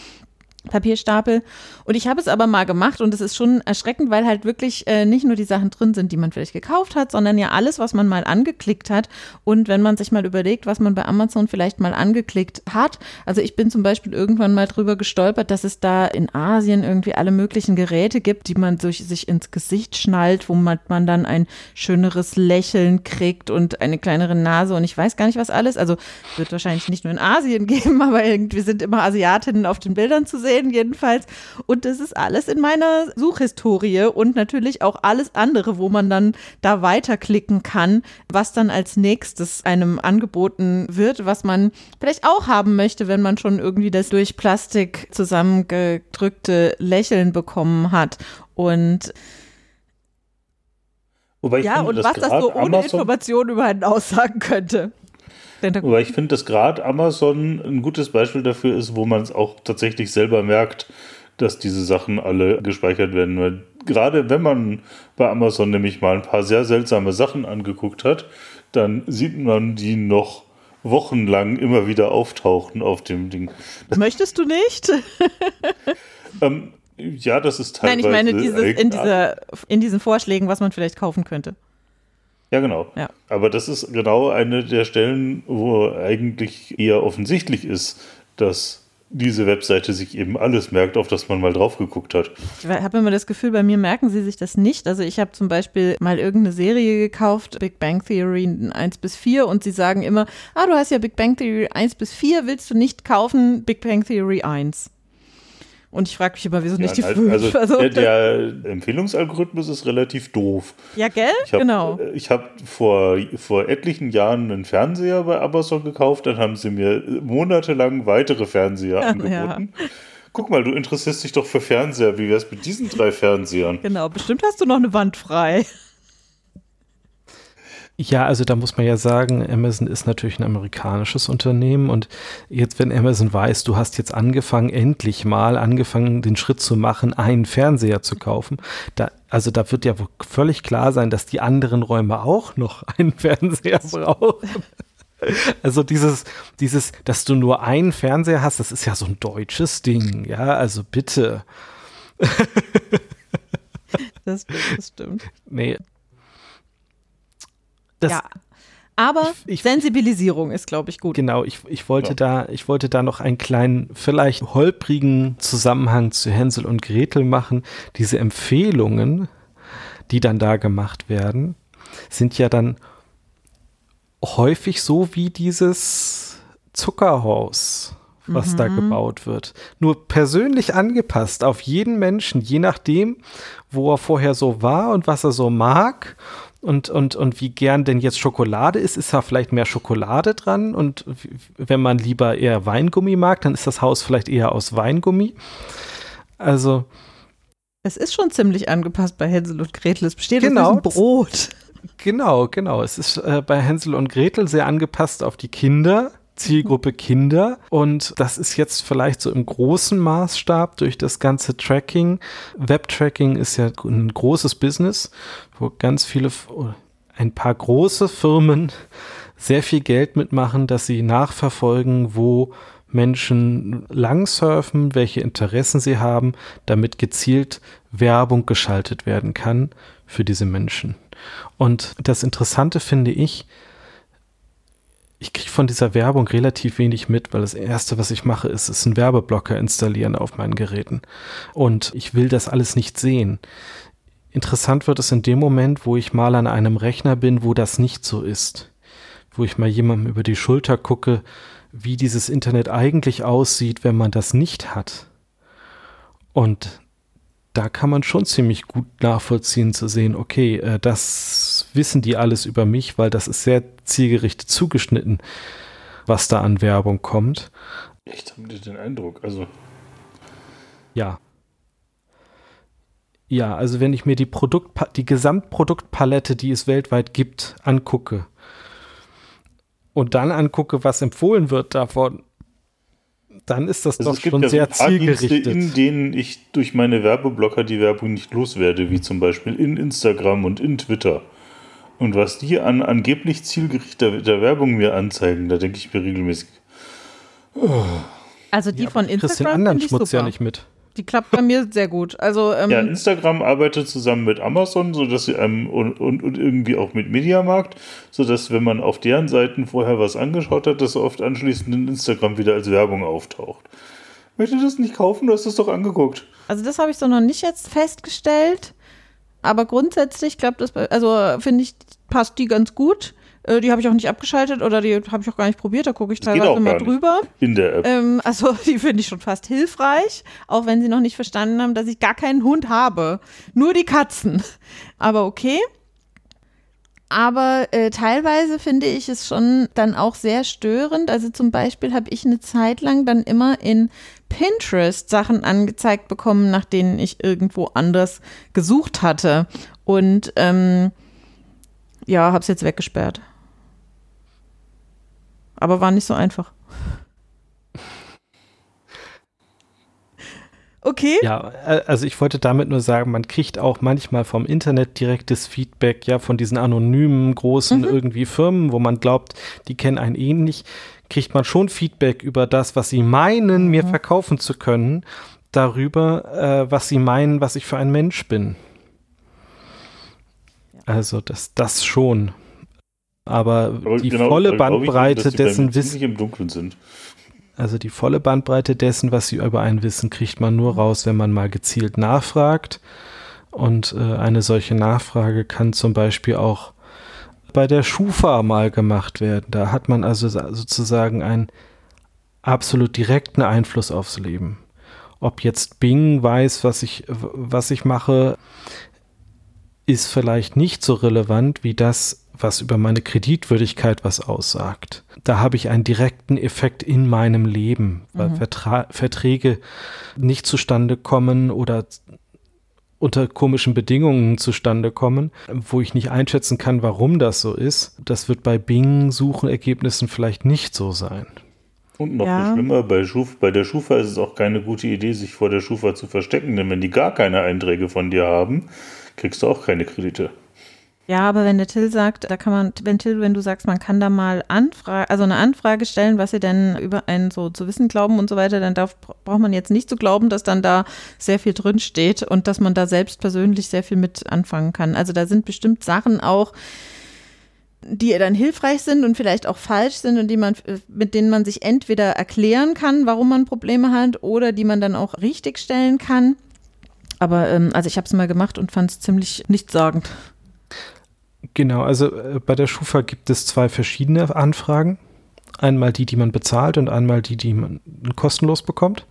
Papierstapel. Und ich habe es aber mal gemacht und es ist schon erschreckend, weil halt wirklich äh, nicht nur die Sachen drin sind, die man vielleicht gekauft hat, sondern ja alles, was man mal angeklickt hat. Und wenn man sich mal überlegt, was man bei Amazon vielleicht mal angeklickt hat. Also ich bin zum Beispiel irgendwann mal drüber gestolpert, dass es da in Asien irgendwie alle möglichen Geräte gibt, die man durch, sich ins Gesicht schnallt, wo man, man dann ein schöneres Lächeln kriegt und eine kleinere Nase und ich weiß gar nicht was alles. Also wird wahrscheinlich nicht nur in Asien geben, aber irgendwie sind immer Asiatinnen auf den Bildern zu sehen gesehen, jedenfalls. Und das ist alles in meiner Suchhistorie und natürlich auch alles andere, wo man dann da weiterklicken kann, was dann als nächstes einem angeboten wird, was man vielleicht auch haben möchte, wenn man schon irgendwie das durch Plastik zusammengedrückte Lächeln bekommen hat. Und Wobei ja, finde, und was das so ohne Amazon Informationen über einen aussagen könnte. Aber ich finde, dass gerade Amazon ein gutes Beispiel dafür ist, wo man es auch tatsächlich selber merkt, dass diese Sachen alle gespeichert werden. Weil gerade wenn man bei Amazon nämlich mal ein paar sehr seltsame Sachen angeguckt hat, dann sieht man die noch wochenlang immer wieder auftauchen auf dem Ding. Möchtest du nicht? ähm, ja, das ist teilweise. Nein, ich meine dieses, in, dieser, in diesen Vorschlägen, was man vielleicht kaufen könnte. Ja, genau. Ja. Aber das ist genau eine der Stellen, wo eigentlich eher offensichtlich ist, dass diese Webseite sich eben alles merkt, auf das man mal drauf geguckt hat. Ich habe immer das Gefühl, bei mir merken sie sich das nicht. Also ich habe zum Beispiel mal irgendeine Serie gekauft, Big Bang Theory 1 bis 4 und sie sagen immer, ah, du hast ja Big Bang Theory 1 bis 4, willst du nicht kaufen Big Bang Theory 1? Und ich frage mich immer, wieso nicht ja, die 5? Also, also der, der, Empfehlungsalgorithmus ist relativ doof. Ja, gell? Ich hab, genau. Ich habe vor, vor etlichen Jahren einen Fernseher bei Amazon gekauft, dann haben sie mir monatelang weitere Fernseher angeboten. Ja. Guck mal, du interessierst dich doch für Fernseher. Wie wär's mit diesen drei Fernsehern? Genau, bestimmt hast du noch eine Wand frei. Ja, also da muss man ja sagen, Amazon ist natürlich ein amerikanisches Unternehmen und jetzt, wenn Amazon weiß, du hast jetzt angefangen, endlich mal angefangen, den Schritt zu machen, einen Fernseher zu kaufen, da, also da wird ja völlig klar sein, dass die anderen Räume auch noch einen Fernseher brauchen. Also dieses, dieses, dass du nur einen Fernseher hast, das ist ja so ein deutsches Ding, ja, also bitte. Das, das stimmt. Nee, das, ja. Aber ich, ich, Sensibilisierung ist, glaube ich, gut. Genau, ich, ich, wollte ja. da, ich wollte da noch einen kleinen, vielleicht holprigen Zusammenhang zu Hänsel und Gretel machen. Diese Empfehlungen, die dann da gemacht werden, sind ja dann häufig so wie dieses Zuckerhaus, was mhm. da gebaut wird. Nur persönlich angepasst auf jeden Menschen, je nachdem, wo er vorher so war und was er so mag und, und, und wie gern denn jetzt Schokolade ist, ist da vielleicht mehr Schokolade dran. Und wenn man lieber eher Weingummi mag, dann ist das Haus vielleicht eher aus Weingummi. Also. Es ist schon ziemlich angepasst bei Hänsel und Gretel. Es besteht genau, aus Brot. Genau, genau. Es ist äh, bei Hänsel und Gretel sehr angepasst auf die Kinder. Zielgruppe Kinder. Und das ist jetzt vielleicht so im großen Maßstab durch das ganze Tracking. Web-Tracking ist ja ein großes Business, wo ganz viele, ein paar große Firmen sehr viel Geld mitmachen, dass sie nachverfolgen, wo Menschen langsurfen, welche Interessen sie haben, damit gezielt Werbung geschaltet werden kann für diese Menschen. Und das Interessante finde ich, ich kriege von dieser Werbung relativ wenig mit, weil das Erste, was ich mache, ist, ist einen Werbeblocker installieren auf meinen Geräten. Und ich will das alles nicht sehen. Interessant wird es in dem Moment, wo ich mal an einem Rechner bin, wo das nicht so ist. Wo ich mal jemandem über die Schulter gucke, wie dieses Internet eigentlich aussieht, wenn man das nicht hat. Und da kann man schon ziemlich gut nachvollziehen zu sehen, okay, äh, das wissen die alles über mich, weil das ist sehr zielgerichtet zugeschnitten, was da an Werbung kommt. Echt, haben die den Eindruck? Also. Ja. Ja, also wenn ich mir die Produkt, die Gesamtproduktpalette, die es weltweit gibt, angucke und dann angucke, was empfohlen wird davon, dann ist das Also doch es gibt schon ja so sehr Dienste, zielgerichtet. in denen ich durch meine Werbeblocker die Werbung nicht loswerde, wie zum Beispiel in Instagram und in Twitter. Und was die an angeblich zielgerichteter Werbung mir anzeigen, da denke ich mir regelmäßig, Also die Ja, von aber du kriegst den Instagram anderen finde ich Schmutz super. ja nicht mit. Die klappt bei mir sehr gut. Also ähm, Ja, Instagram arbeitet zusammen mit Amazon, sodass sie einem und, und, und irgendwie auch mit Mediamarkt, sodass, wenn man auf deren Seiten vorher was angeschaut hat, das oft anschließend in Instagram wieder als Werbung auftaucht. Möchte das nicht kaufen? Du hast es doch angeguckt. Also das habe ich so noch nicht jetzt festgestellt. Aber grundsätzlich klappt das, also finde ich, passt die ganz gut. Äh, die habe ich auch nicht abgeschaltet oder die habe ich auch gar nicht probiert. Da gucke ich Das teilweise mal drüber. In der App. Ähm, also die finde ich schon fast hilfreich, auch wenn sie noch nicht verstanden haben, dass ich gar keinen Hund habe. Nur die Katzen. Aber okay. Aber äh, teilweise finde ich es schon dann auch sehr störend. Also zum Beispiel habe ich eine Zeit lang dann immer in Pinterest Sachen angezeigt bekommen, nach denen ich irgendwo anders gesucht hatte. Und ähm, ja, habe es jetzt weggesperrt. Aber war nicht so einfach. Okay. Ja, äh, also ich wollte damit nur sagen, man kriegt auch manchmal vom Internet direktes Feedback, ja, von diesen anonymen großen Mhm. irgendwie Firmen, wo man glaubt, die kennen einen ähnlich, kriegt man schon Feedback über das, was sie meinen, Mhm. mir verkaufen zu können, darüber, äh, was sie meinen, was ich für ein Mensch bin. Also das, das schon. Aber, die genau, volle Bandbreite mir dessen Wissen, im Dunkeln sind. also die volle Bandbreite dessen, was sie über einen wissen, kriegt man nur raus, wenn man mal gezielt nachfragt. Und äh, eine solche Nachfrage kann zum Beispiel auch bei der Schufa mal gemacht werden. Da hat man also sa- sozusagen einen absolut direkten Einfluss aufs Leben. Ob jetzt Bing weiß, was ich, was ich mache, ist vielleicht nicht so relevant wie das, was über meine Kreditwürdigkeit was aussagt. Da habe ich einen direkten Effekt in meinem Leben, weil Vertra Verträge nicht zustande kommen oder unter komischen Bedingungen zustande kommen, wo ich nicht einschätzen kann, warum das so ist. Das wird bei Bing-Suchergebnissen vielleicht nicht so sein. Und noch Ja. viel schlimmer, bei, Schuf, bei der Schufa ist es auch keine gute Idee, sich vor der Schufa zu verstecken, denn wenn die gar keine Einträge von dir haben, kriegst du auch keine Kredite. Ja, aber wenn der Till sagt, da kann man, wenn Till, wenn du sagst, man kann da mal Anfrage, also eine Anfrage stellen, was sie denn über einen so zu wissen glauben und so weiter, dann darf, braucht man jetzt nicht zu glauben, dass dann da sehr viel drin steht und dass man da selbst persönlich sehr viel mit anfangen kann. Also da sind bestimmt Sachen auch, die dann hilfreich sind und vielleicht auch falsch sind und die man, mit denen man sich entweder erklären kann, warum man Probleme hat, oder die man dann auch richtig stellen kann. Aber ähm, also ich habe es mal gemacht und fand es ziemlich nichtssagend. Genau, also äh, bei der Schufa gibt es zwei verschiedene Anfragen. Einmal die, die man bezahlt und einmal die, die man kostenlos bekommt.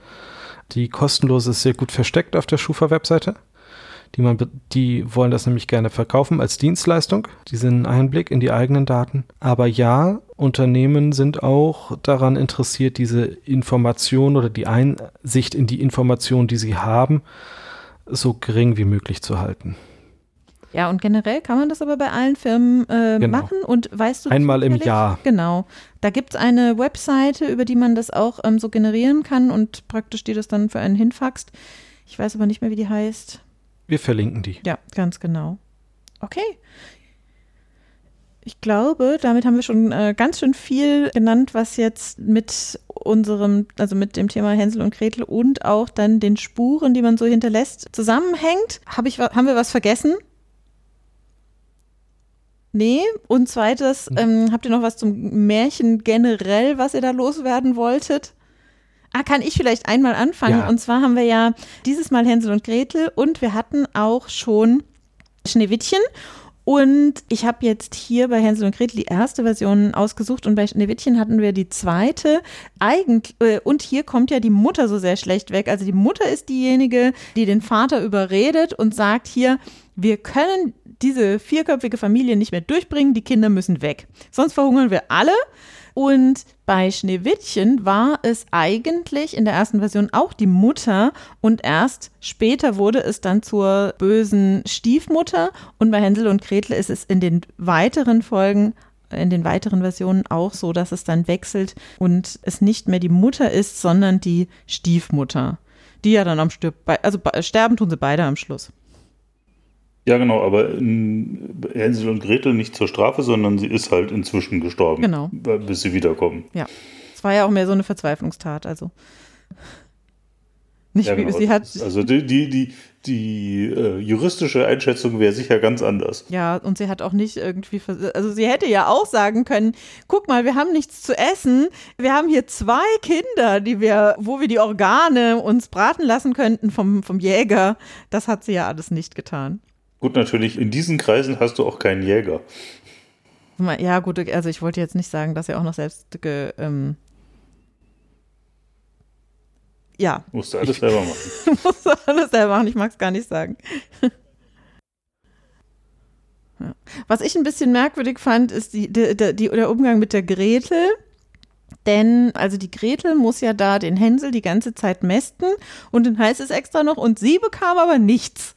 Die kostenlose ist sehr gut versteckt auf der Schufa-Webseite. Die, man die wollen das nämlich gerne verkaufen als Dienstleistung. Die sind ein Einblick in die eigenen Daten. Aber ja, Unternehmen sind auch daran interessiert, diese Information oder die Einsicht in die Information, die sie haben, so gering wie möglich zu halten. Ja, und generell kann man das aber bei allen Firmen äh, Genau. machen. Und weißt du Einmal im Jahr. Genau. Da gibt es eine Webseite, über die man das auch ähm, so generieren kann und praktisch dir das dann für einen hinfaxt. Ich weiß aber nicht mehr, wie die heißt. Wir verlinken die. Ja, ganz genau. Okay. Ich glaube, damit haben wir schon äh, ganz schön viel genannt, was jetzt mit unserem, also mit dem Thema Hänsel und Gretel und auch dann den Spuren, die man so hinterlässt, zusammenhängt. Hab ich, haben wir was vergessen? Nee. Und zweites, ähm, habt ihr noch was zum Märchen generell, was ihr da loswerden wolltet? Ah, kann ich vielleicht einmal anfangen? Ja. Und zwar haben wir ja dieses Mal Hänsel und Gretel und wir hatten auch schon Schneewittchen. Und ich habe jetzt hier bei Hänsel und Gretel die erste Version ausgesucht und bei Schneewittchen hatten wir die zweite. Eigentlich, äh, und hier kommt ja die Mutter so sehr schlecht weg. Also die Mutter ist diejenige, die den Vater überredet und sagt hier, wir können diese vierköpfige Familie nicht mehr durchbringen, die Kinder müssen weg. Sonst verhungern wir alle. Und bei Schneewittchen war es eigentlich in der ersten Version auch die Mutter und erst später wurde es dann zur bösen Stiefmutter und bei Hänsel und Gretel ist es in den weiteren Folgen in den weiteren Versionen auch so, dass es dann wechselt und es nicht mehr die Mutter ist, sondern die Stiefmutter, die ja dann am Stirb, also sterben tun sie beide am Schluss. Ja, genau, aber Hänsel und Gretel nicht zur Strafe, sondern sie ist halt inzwischen gestorben. Genau. Bis sie wiederkommen. Ja. Es war ja auch mehr so eine Verzweiflungstat, also. Nicht ja, genau. sie hat. Also die, die, die, die äh, juristische Einschätzung wäre sicher ganz anders. Ja, und sie hat auch nicht irgendwie, also sie hätte ja auch sagen können, guck mal, wir haben nichts zu essen, wir haben hier zwei Kinder, die wir, wo wir die Organe uns braten lassen könnten vom, vom Jäger. Das hat sie ja alles nicht getan. Gut, natürlich, in diesen Kreisen hast du auch keinen Jäger. Ja, gut, also ich wollte jetzt nicht sagen, dass er auch noch selbst ge, ähm, ja. Musst du alles selber machen. Musst du alles selber machen, ich mag es gar nicht sagen. ja. Was ich ein bisschen merkwürdig fand, ist die, die, die, der Umgang mit der Gretel. Denn, also die Gretel muss ja da den Hänsel die ganze Zeit mästen und dann heißt es extra noch, und sie bekam aber nichts.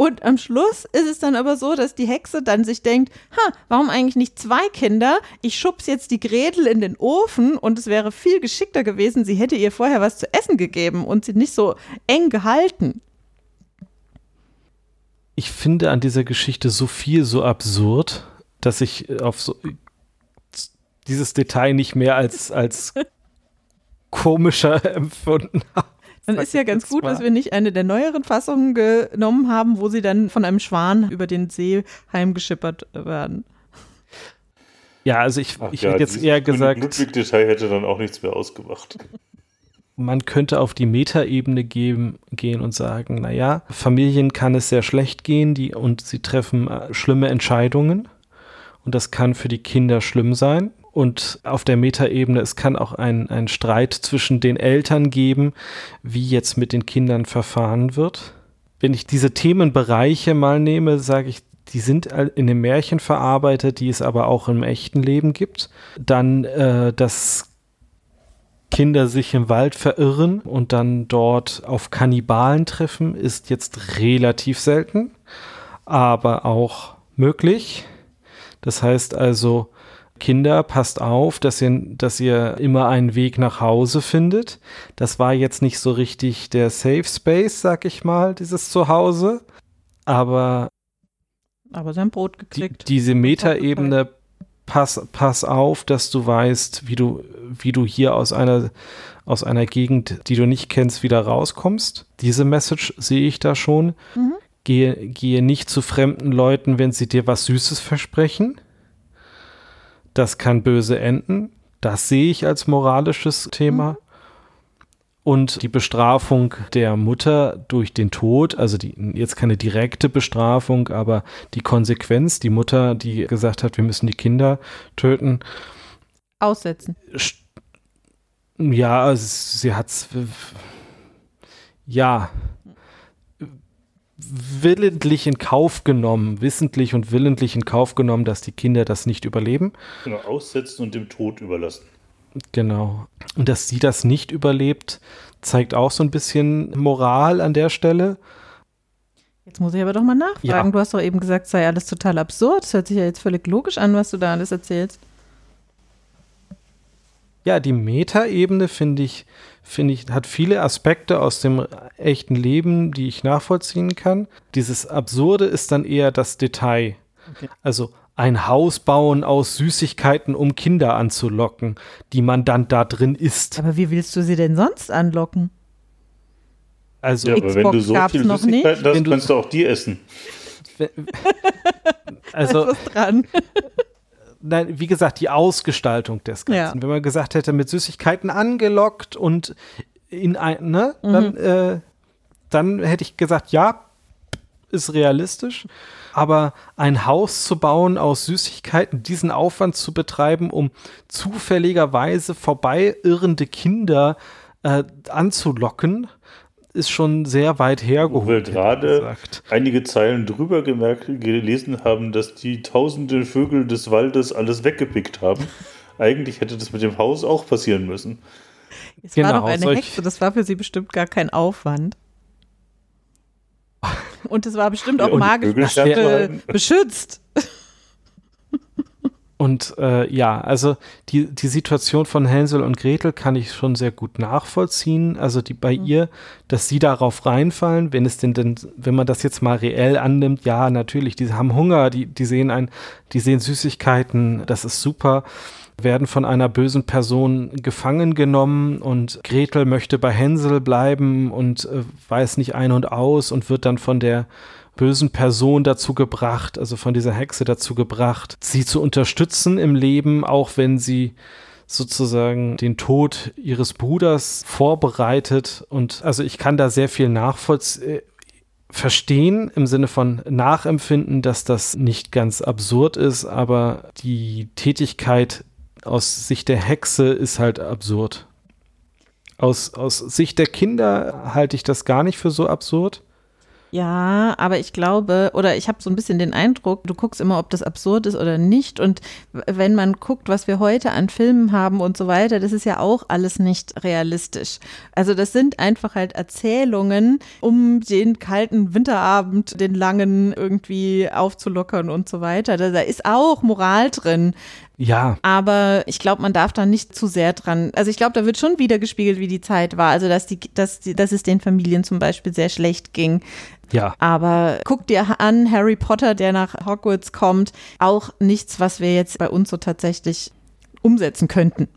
Und am Schluss ist es dann aber so, dass die Hexe dann sich denkt, ha, warum eigentlich nicht zwei Kinder? Ich schubs jetzt die Gretel in den Ofen und es wäre viel geschickter gewesen, sie hätte ihr vorher was zu essen gegeben und sie nicht so eng gehalten. Ich finde an dieser Geschichte so viel so absurd, dass ich auf so dieses Detail nicht mehr als, als komischer empfunden habe. Dann ist ja ganz gut, dass wir nicht eine der neueren Fassungen genommen haben, wo sie dann von einem Schwan über den See heimgeschippert werden. Ja, also ich, Ach ich ja, hätte jetzt eher gesagt. Ludwig-Detail hätte dann auch nichts mehr ausgemacht. Man könnte auf die Metaebene gehen und sagen, naja, Familien kann es sehr schlecht gehen die, und sie treffen äh, schlimme Entscheidungen. Und das kann für die Kinder schlimm sein und auf der Metaebene, es kann auch ein Streit zwischen den Eltern geben, wie jetzt mit den Kindern verfahren wird. Wenn ich diese Themenbereiche mal nehme, sage ich, die sind in den Märchen verarbeitet, die es aber auch im echten Leben gibt. Dann, äh, dass Kinder sich im Wald verirren und dann dort auf Kannibalen treffen, ist jetzt relativ selten, aber auch möglich. Das heißt also, Kinder, passt auf, dass ihr, dass ihr immer einen Weg nach Hause findet. Das war jetzt nicht so richtig der Safe Space, sag ich mal, dieses Zuhause. Aber. Aber sein Brot gekriegt. Die, diese Metaebene, pass, pass auf, dass du weißt, wie du, wie du hier aus einer, aus einer Gegend, die du nicht kennst, wieder rauskommst. Diese Message sehe ich da schon. Mhm. Gehe, gehe nicht zu fremden Leuten, wenn sie dir was Süßes versprechen das kann böse enden. Das sehe ich als moralisches Thema. Mhm. Und die Bestrafung der Mutter durch den Tod, also die, jetzt keine direkte Bestrafung, aber die Konsequenz, die Mutter, die gesagt hat, wir müssen die Kinder töten. Aussetzen. Ja, sie hat es. Ja, willentlich in Kauf genommen, wissentlich und willentlich in Kauf genommen, dass die Kinder das nicht überleben. Genau, aussetzen und dem Tod überlassen. Genau. Und dass sie das nicht überlebt, zeigt auch so ein bisschen Moral an der Stelle. Jetzt muss ich aber doch mal nachfragen. Ja. Du hast doch eben gesagt, sei alles total absurd. Das hört sich ja jetzt völlig logisch an, was du da alles erzählst. Ja, die Metaebene finde ich, finde ich, hat viele Aspekte aus dem echten Leben, die ich nachvollziehen kann. Dieses Absurde ist dann eher das Detail. Okay. Also ein Haus bauen aus Süßigkeiten, um Kinder anzulocken, die man dann da drin isst. Aber wie willst du sie denn sonst anlocken? Also, ja, aber wenn du so viel Süßigkeiten hast, kannst du auch die essen. also, dran nein, wie gesagt, die Ausgestaltung des Ganzen. Ja. Wenn man gesagt hätte, mit Süßigkeiten angelockt und in ein, ne, mhm. dann, äh, dann hätte ich gesagt, ja, ist realistisch. Aber ein Haus zu bauen aus Süßigkeiten, diesen Aufwand zu betreiben, um zufälligerweise vorbei irrende Kinder äh, anzulocken, ist schon sehr weit hergeholt. Wo wir gerade einige Zeilen drüber gemerkt, gelesen haben, dass die tausenden Vögel des Waldes alles weggepickt haben. Eigentlich hätte das mit dem Haus auch passieren müssen. Es genau, war doch eine Hexe, das war für sie bestimmt gar kein Aufwand. Und es war bestimmt auch magisch be beschützt. Und äh, ja, also die, die Situation von Hänsel und Gretel kann ich schon sehr gut nachvollziehen. Also die bei mhm. ihr, dass sie darauf reinfallen, wenn es denn, denn, wenn man das jetzt mal reell annimmt, ja, natürlich, die haben Hunger, die, die sehen ein, die sehen Süßigkeiten, das ist super werden von einer bösen Person gefangen genommen und Gretel möchte bei Hänsel bleiben und äh, weiß nicht ein und aus und wird dann von der bösen Person dazu gebracht, also von dieser Hexe dazu gebracht, sie zu unterstützen im Leben, auch wenn sie sozusagen den Tod ihres Bruders vorbereitet. Und also ich kann da sehr viel nachvollziehen äh, verstehen im Sinne von nachempfinden, dass das nicht ganz absurd ist, aber die Tätigkeit aus Sicht der Hexe ist halt absurd. Aus, aus Sicht der Kinder halte ich das gar nicht für so absurd. Ja, aber ich glaube, oder ich habe so ein bisschen den Eindruck, du guckst immer, ob das absurd ist oder nicht. Und wenn man guckt, was wir heute an Filmen haben und so weiter, das ist ja auch alles nicht realistisch. Also das sind einfach halt Erzählungen, um den kalten Winterabend, den langen irgendwie aufzulockern und so weiter. Da, da ist auch Moral drin. Ja. Aber ich glaube, man darf da nicht zu sehr dran. Also ich glaube, da wird schon wieder gespiegelt, wie die Zeit war. Also dass die, dass die, dass es den Familien zum Beispiel sehr schlecht ging. Ja. Aber guck dir an, Harry Potter, der nach Hogwarts kommt, auch nichts, was wir jetzt bei uns so tatsächlich umsetzen könnten.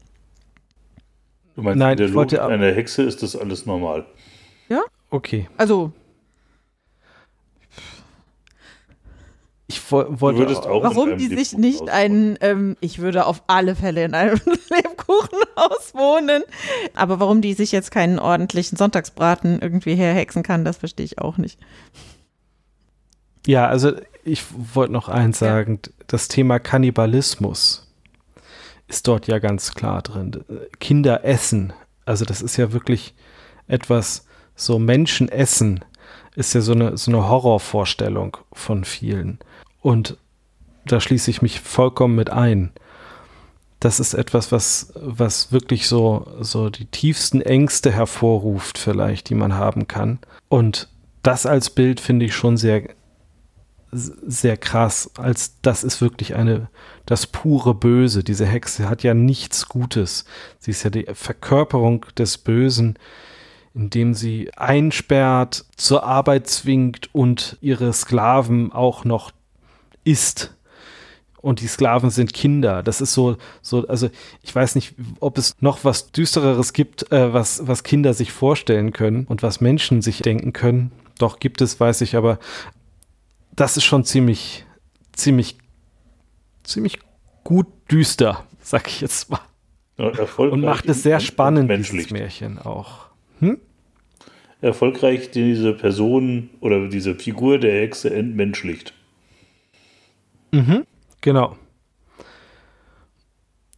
Du meinst, Nein, in der Logik einer Hexe ist das alles normal. Ja? Okay. Also Ich wollte auch warum die sich nicht einen, ähm, ich würde auf alle Fälle in einem Lebkuchenhaus wohnen, aber warum die sich jetzt keinen ordentlichen Sonntagsbraten irgendwie herhexen kann, das verstehe ich auch nicht. Ja, also ich wollte noch eins sagen, das Thema Kannibalismus ist dort ja ganz klar drin. Kinder essen, also das ist ja wirklich etwas, so Menschen essen, ist ja so eine, so eine Horrorvorstellung von vielen. Und da schließe ich mich vollkommen mit ein. Das ist etwas, was, was wirklich so, so die tiefsten Ängste hervorruft, vielleicht, die man haben kann. Und das als Bild finde ich schon sehr, sehr krass, als das ist wirklich eine, das pure Böse. Diese Hexe hat ja nichts Gutes. Sie ist ja die Verkörperung des Bösen, indem sie einsperrt, zur Arbeit zwingt und ihre Sklaven auch noch ist. Und die Sklaven sind Kinder. Das ist so, so, also ich weiß nicht, ob es noch was Düstereres gibt, äh, was, was Kinder sich vorstellen können und was Menschen sich denken können. Doch gibt es, weiß ich, aber das ist schon ziemlich, ziemlich, ziemlich gut düster, sag ich jetzt mal. Und macht es sehr spannend, dieses Märchen auch. Hm? Erfolgreich diese Person oder diese Figur der Hexe entmenschlicht. Mhm, genau.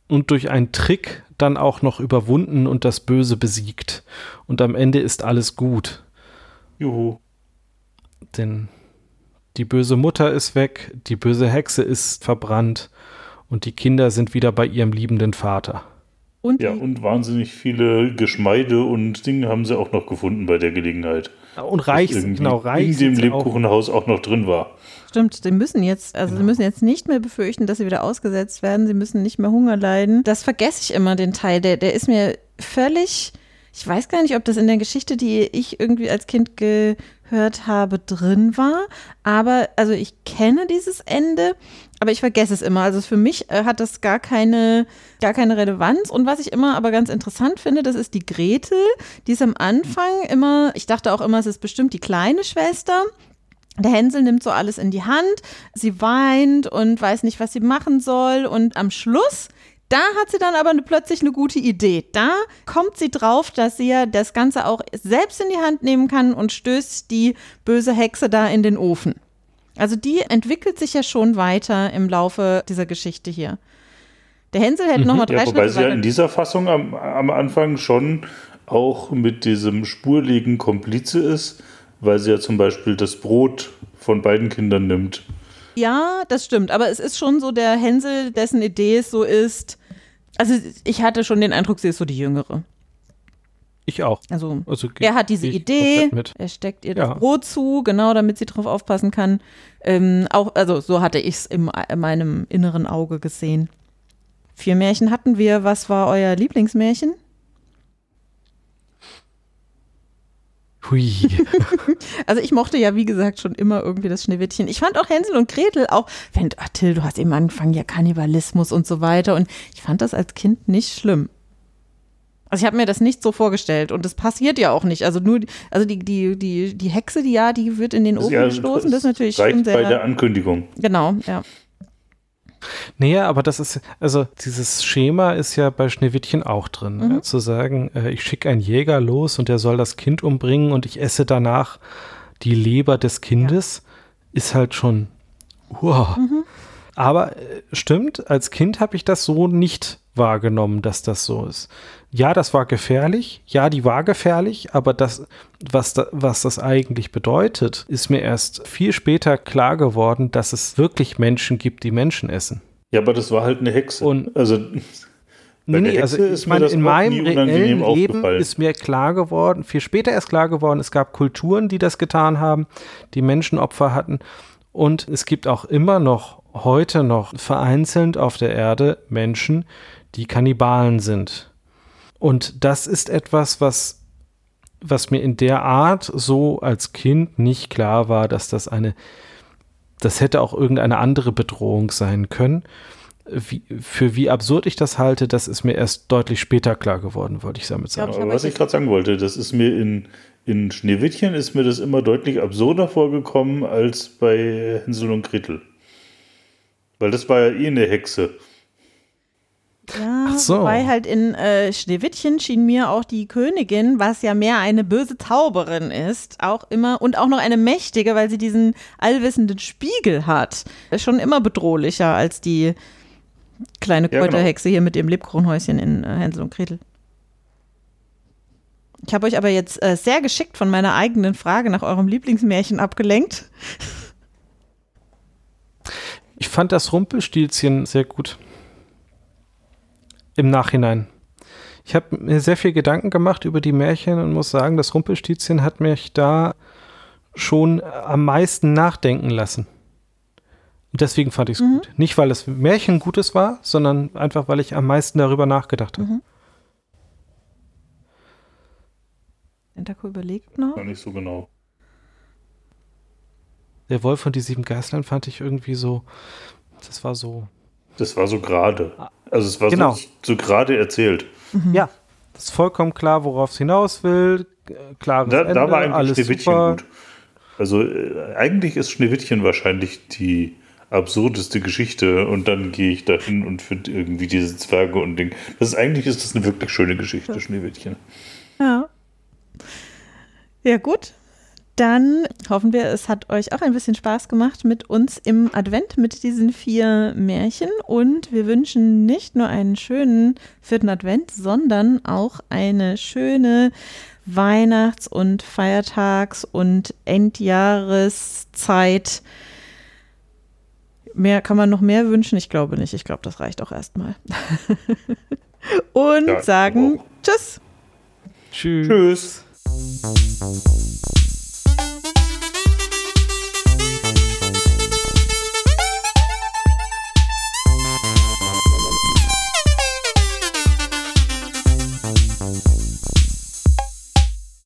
Und durch einen Trick dann auch noch überwunden und das Böse besiegt. Und am Ende ist alles gut. Juhu. Denn die böse Mutter ist weg, die böse Hexe ist verbrannt und die Kinder sind wieder bei ihrem liebenden Vater. Und ja, und wahnsinnig viele Geschmeide und Dinge haben sie auch noch gefunden bei der Gelegenheit. Und Reich, genau, Reich. In dem Lebkuchenhaus auch. auch noch drin war. Stimmt, sie müssen jetzt, also genau. sie müssen jetzt nicht mehr befürchten, dass sie wieder ausgesetzt werden. Sie müssen nicht mehr Hunger leiden. Das vergesse ich immer, den Teil. Der, der ist mir völlig, ich weiß gar nicht, ob das in der Geschichte, die ich irgendwie als Kind gehört habe, drin war. Aber, also ich kenne dieses Ende, aber ich vergesse es immer. Also für mich äh, hat das gar keine, gar keine Relevanz. Und was ich immer aber ganz interessant finde, das ist die Gretel. Die ist am Anfang immer, ich dachte auch immer, es ist bestimmt die kleine Schwester. Der Hänsel nimmt so alles in die Hand, sie weint und weiß nicht, was sie machen soll. Und am Schluss, da hat sie dann aber eine, plötzlich eine gute Idee. Da kommt sie drauf, dass sie ja das Ganze auch selbst in die Hand nehmen kann und stößt die böse Hexe da in den Ofen. Also die entwickelt sich ja schon weiter im Laufe dieser Geschichte hier. Der Hänsel hätte mhm. nochmal drei ja, Wobei sie ja in dieser Fassung am, am Anfang schon auch mit diesem spurligen Komplize ist weil sie ja zum Beispiel das Brot von beiden Kindern nimmt. Ja, das stimmt. Aber es ist schon so der Hänsel, dessen Idee es so ist. Also ich hatte schon den Eindruck, sie ist so die Jüngere. Ich auch. Also, Also er hat diese Idee, Mit. er steckt ihr Ja. das Brot zu, genau, damit sie drauf aufpassen kann. Ähm, auch, also so hatte ich es in meinem inneren Auge gesehen. Vier Märchen hatten wir. Was war euer Lieblingsmärchen? Hui. Also ich mochte ja, wie gesagt, schon immer irgendwie das Schneewittchen. Ich fand auch Hänsel und Gretel auch, wenn, ah, Till, du hast eben angefangen, ja, Kannibalismus und so weiter. Und ich fand das als Kind nicht schlimm. Also ich habe mir das nicht so vorgestellt und das passiert ja auch nicht. Also nur, die- also die, die, die, die Hexe, die ja, die wird in den Ofen Ja, gestoßen, das ist natürlich reicht schon bei der sehr. Ankündigung. Genau, ja. Nee, aber das ist, also dieses Schema ist ja bei Schneewittchen auch drin. Mhm. Ja, zu sagen, äh, ich schicke einen Jäger los und der soll das Kind umbringen und ich esse danach die Leber des Kindes, ist halt schon, wow. Mhm. Aber äh, stimmt, als Kind habe ich das so nicht wahrgenommen, dass das so ist. Ja, das war gefährlich. Ja, die war gefährlich, aber das, was, da, was das eigentlich bedeutet, ist mir erst viel später klar geworden, dass es wirklich Menschen gibt, die Menschen essen. Ja, aber das war halt eine Hexe. Und- also Bei Nee, also ich meine, in meinem reellen Leben ist mir klar geworden, viel später erst klar geworden, es gab Kulturen, die das getan haben, die Menschenopfer hatten. Und es gibt auch immer noch, heute noch, vereinzelt auf der Erde Menschen, die Kannibalen sind. Und das ist etwas, was, was mir in der Art so als Kind nicht klar war, dass das eine, das hätte auch irgendeine andere Bedrohung sein können wie, für wie absurd ich das halte, das ist mir erst deutlich später klar geworden, wollte ich damit sagen. ich Aber habe was ich gerade sagen wollte, das ist mir in, in Schneewittchen ist mir das immer deutlich absurder vorgekommen als bei Hänsel und Gretel. Weil das war ja eh eine Hexe. Ja, Ach so. wobei halt in äh, Schneewittchen schien mir auch die Königin, was ja mehr eine böse Zauberin ist, auch immer und auch noch eine mächtige, weil sie diesen allwissenden Spiegel hat, ist schon immer bedrohlicher als die kleine Ja, genau. Kräuterhexe hier mit dem Lebkuchenhäuschen in äh, Hänsel und Gretel. Ich habe euch aber jetzt äh, sehr geschickt von meiner eigenen Frage nach eurem Lieblingsmärchen abgelenkt. Ich fand das Rumpelstilzchen sehr gut. Im Nachhinein. Ich habe mir sehr viel Gedanken gemacht über die Märchen und muss sagen, das Rumpelstilzchen hat mich da schon am meisten nachdenken lassen. Und deswegen fand ich es gut. Nicht, weil das Märchen gutes war, sondern einfach, weil ich am meisten darüber nachgedacht habe. Entako überlegt noch. Gar nicht so genau. Der Wolf und die sieben Geißlein fand ich irgendwie so, das war so, Das war so gerade. Also es war Genau. so, so gerade erzählt. ja, das ist vollkommen klar, worauf es hinaus will, äh, klares Da, Ende, da war eigentlich alles Schneewittchen super. gut. Also äh, eigentlich ist Schneewittchen wahrscheinlich die absurdeste Geschichte und dann gehe ich dahin und finde irgendwie diese Zwerge und Ding. Das ist eigentlich ist das eine wirklich schöne Geschichte, Schneewittchen. Ja. Ja, gut. Dann hoffen wir, es hat euch auch ein bisschen Spaß gemacht mit uns im Advent mit diesen vier Märchen. Und wir wünschen nicht nur einen schönen vierten Advent, sondern auch eine schöne Weihnachts- und Feiertags- und Endjahreszeit. Mehr kann man noch mehr wünschen? Ich glaube nicht. Ich glaube, das reicht auch erstmal. und Ja, sagen auch. Tschüss. Tschüss. Tschüss.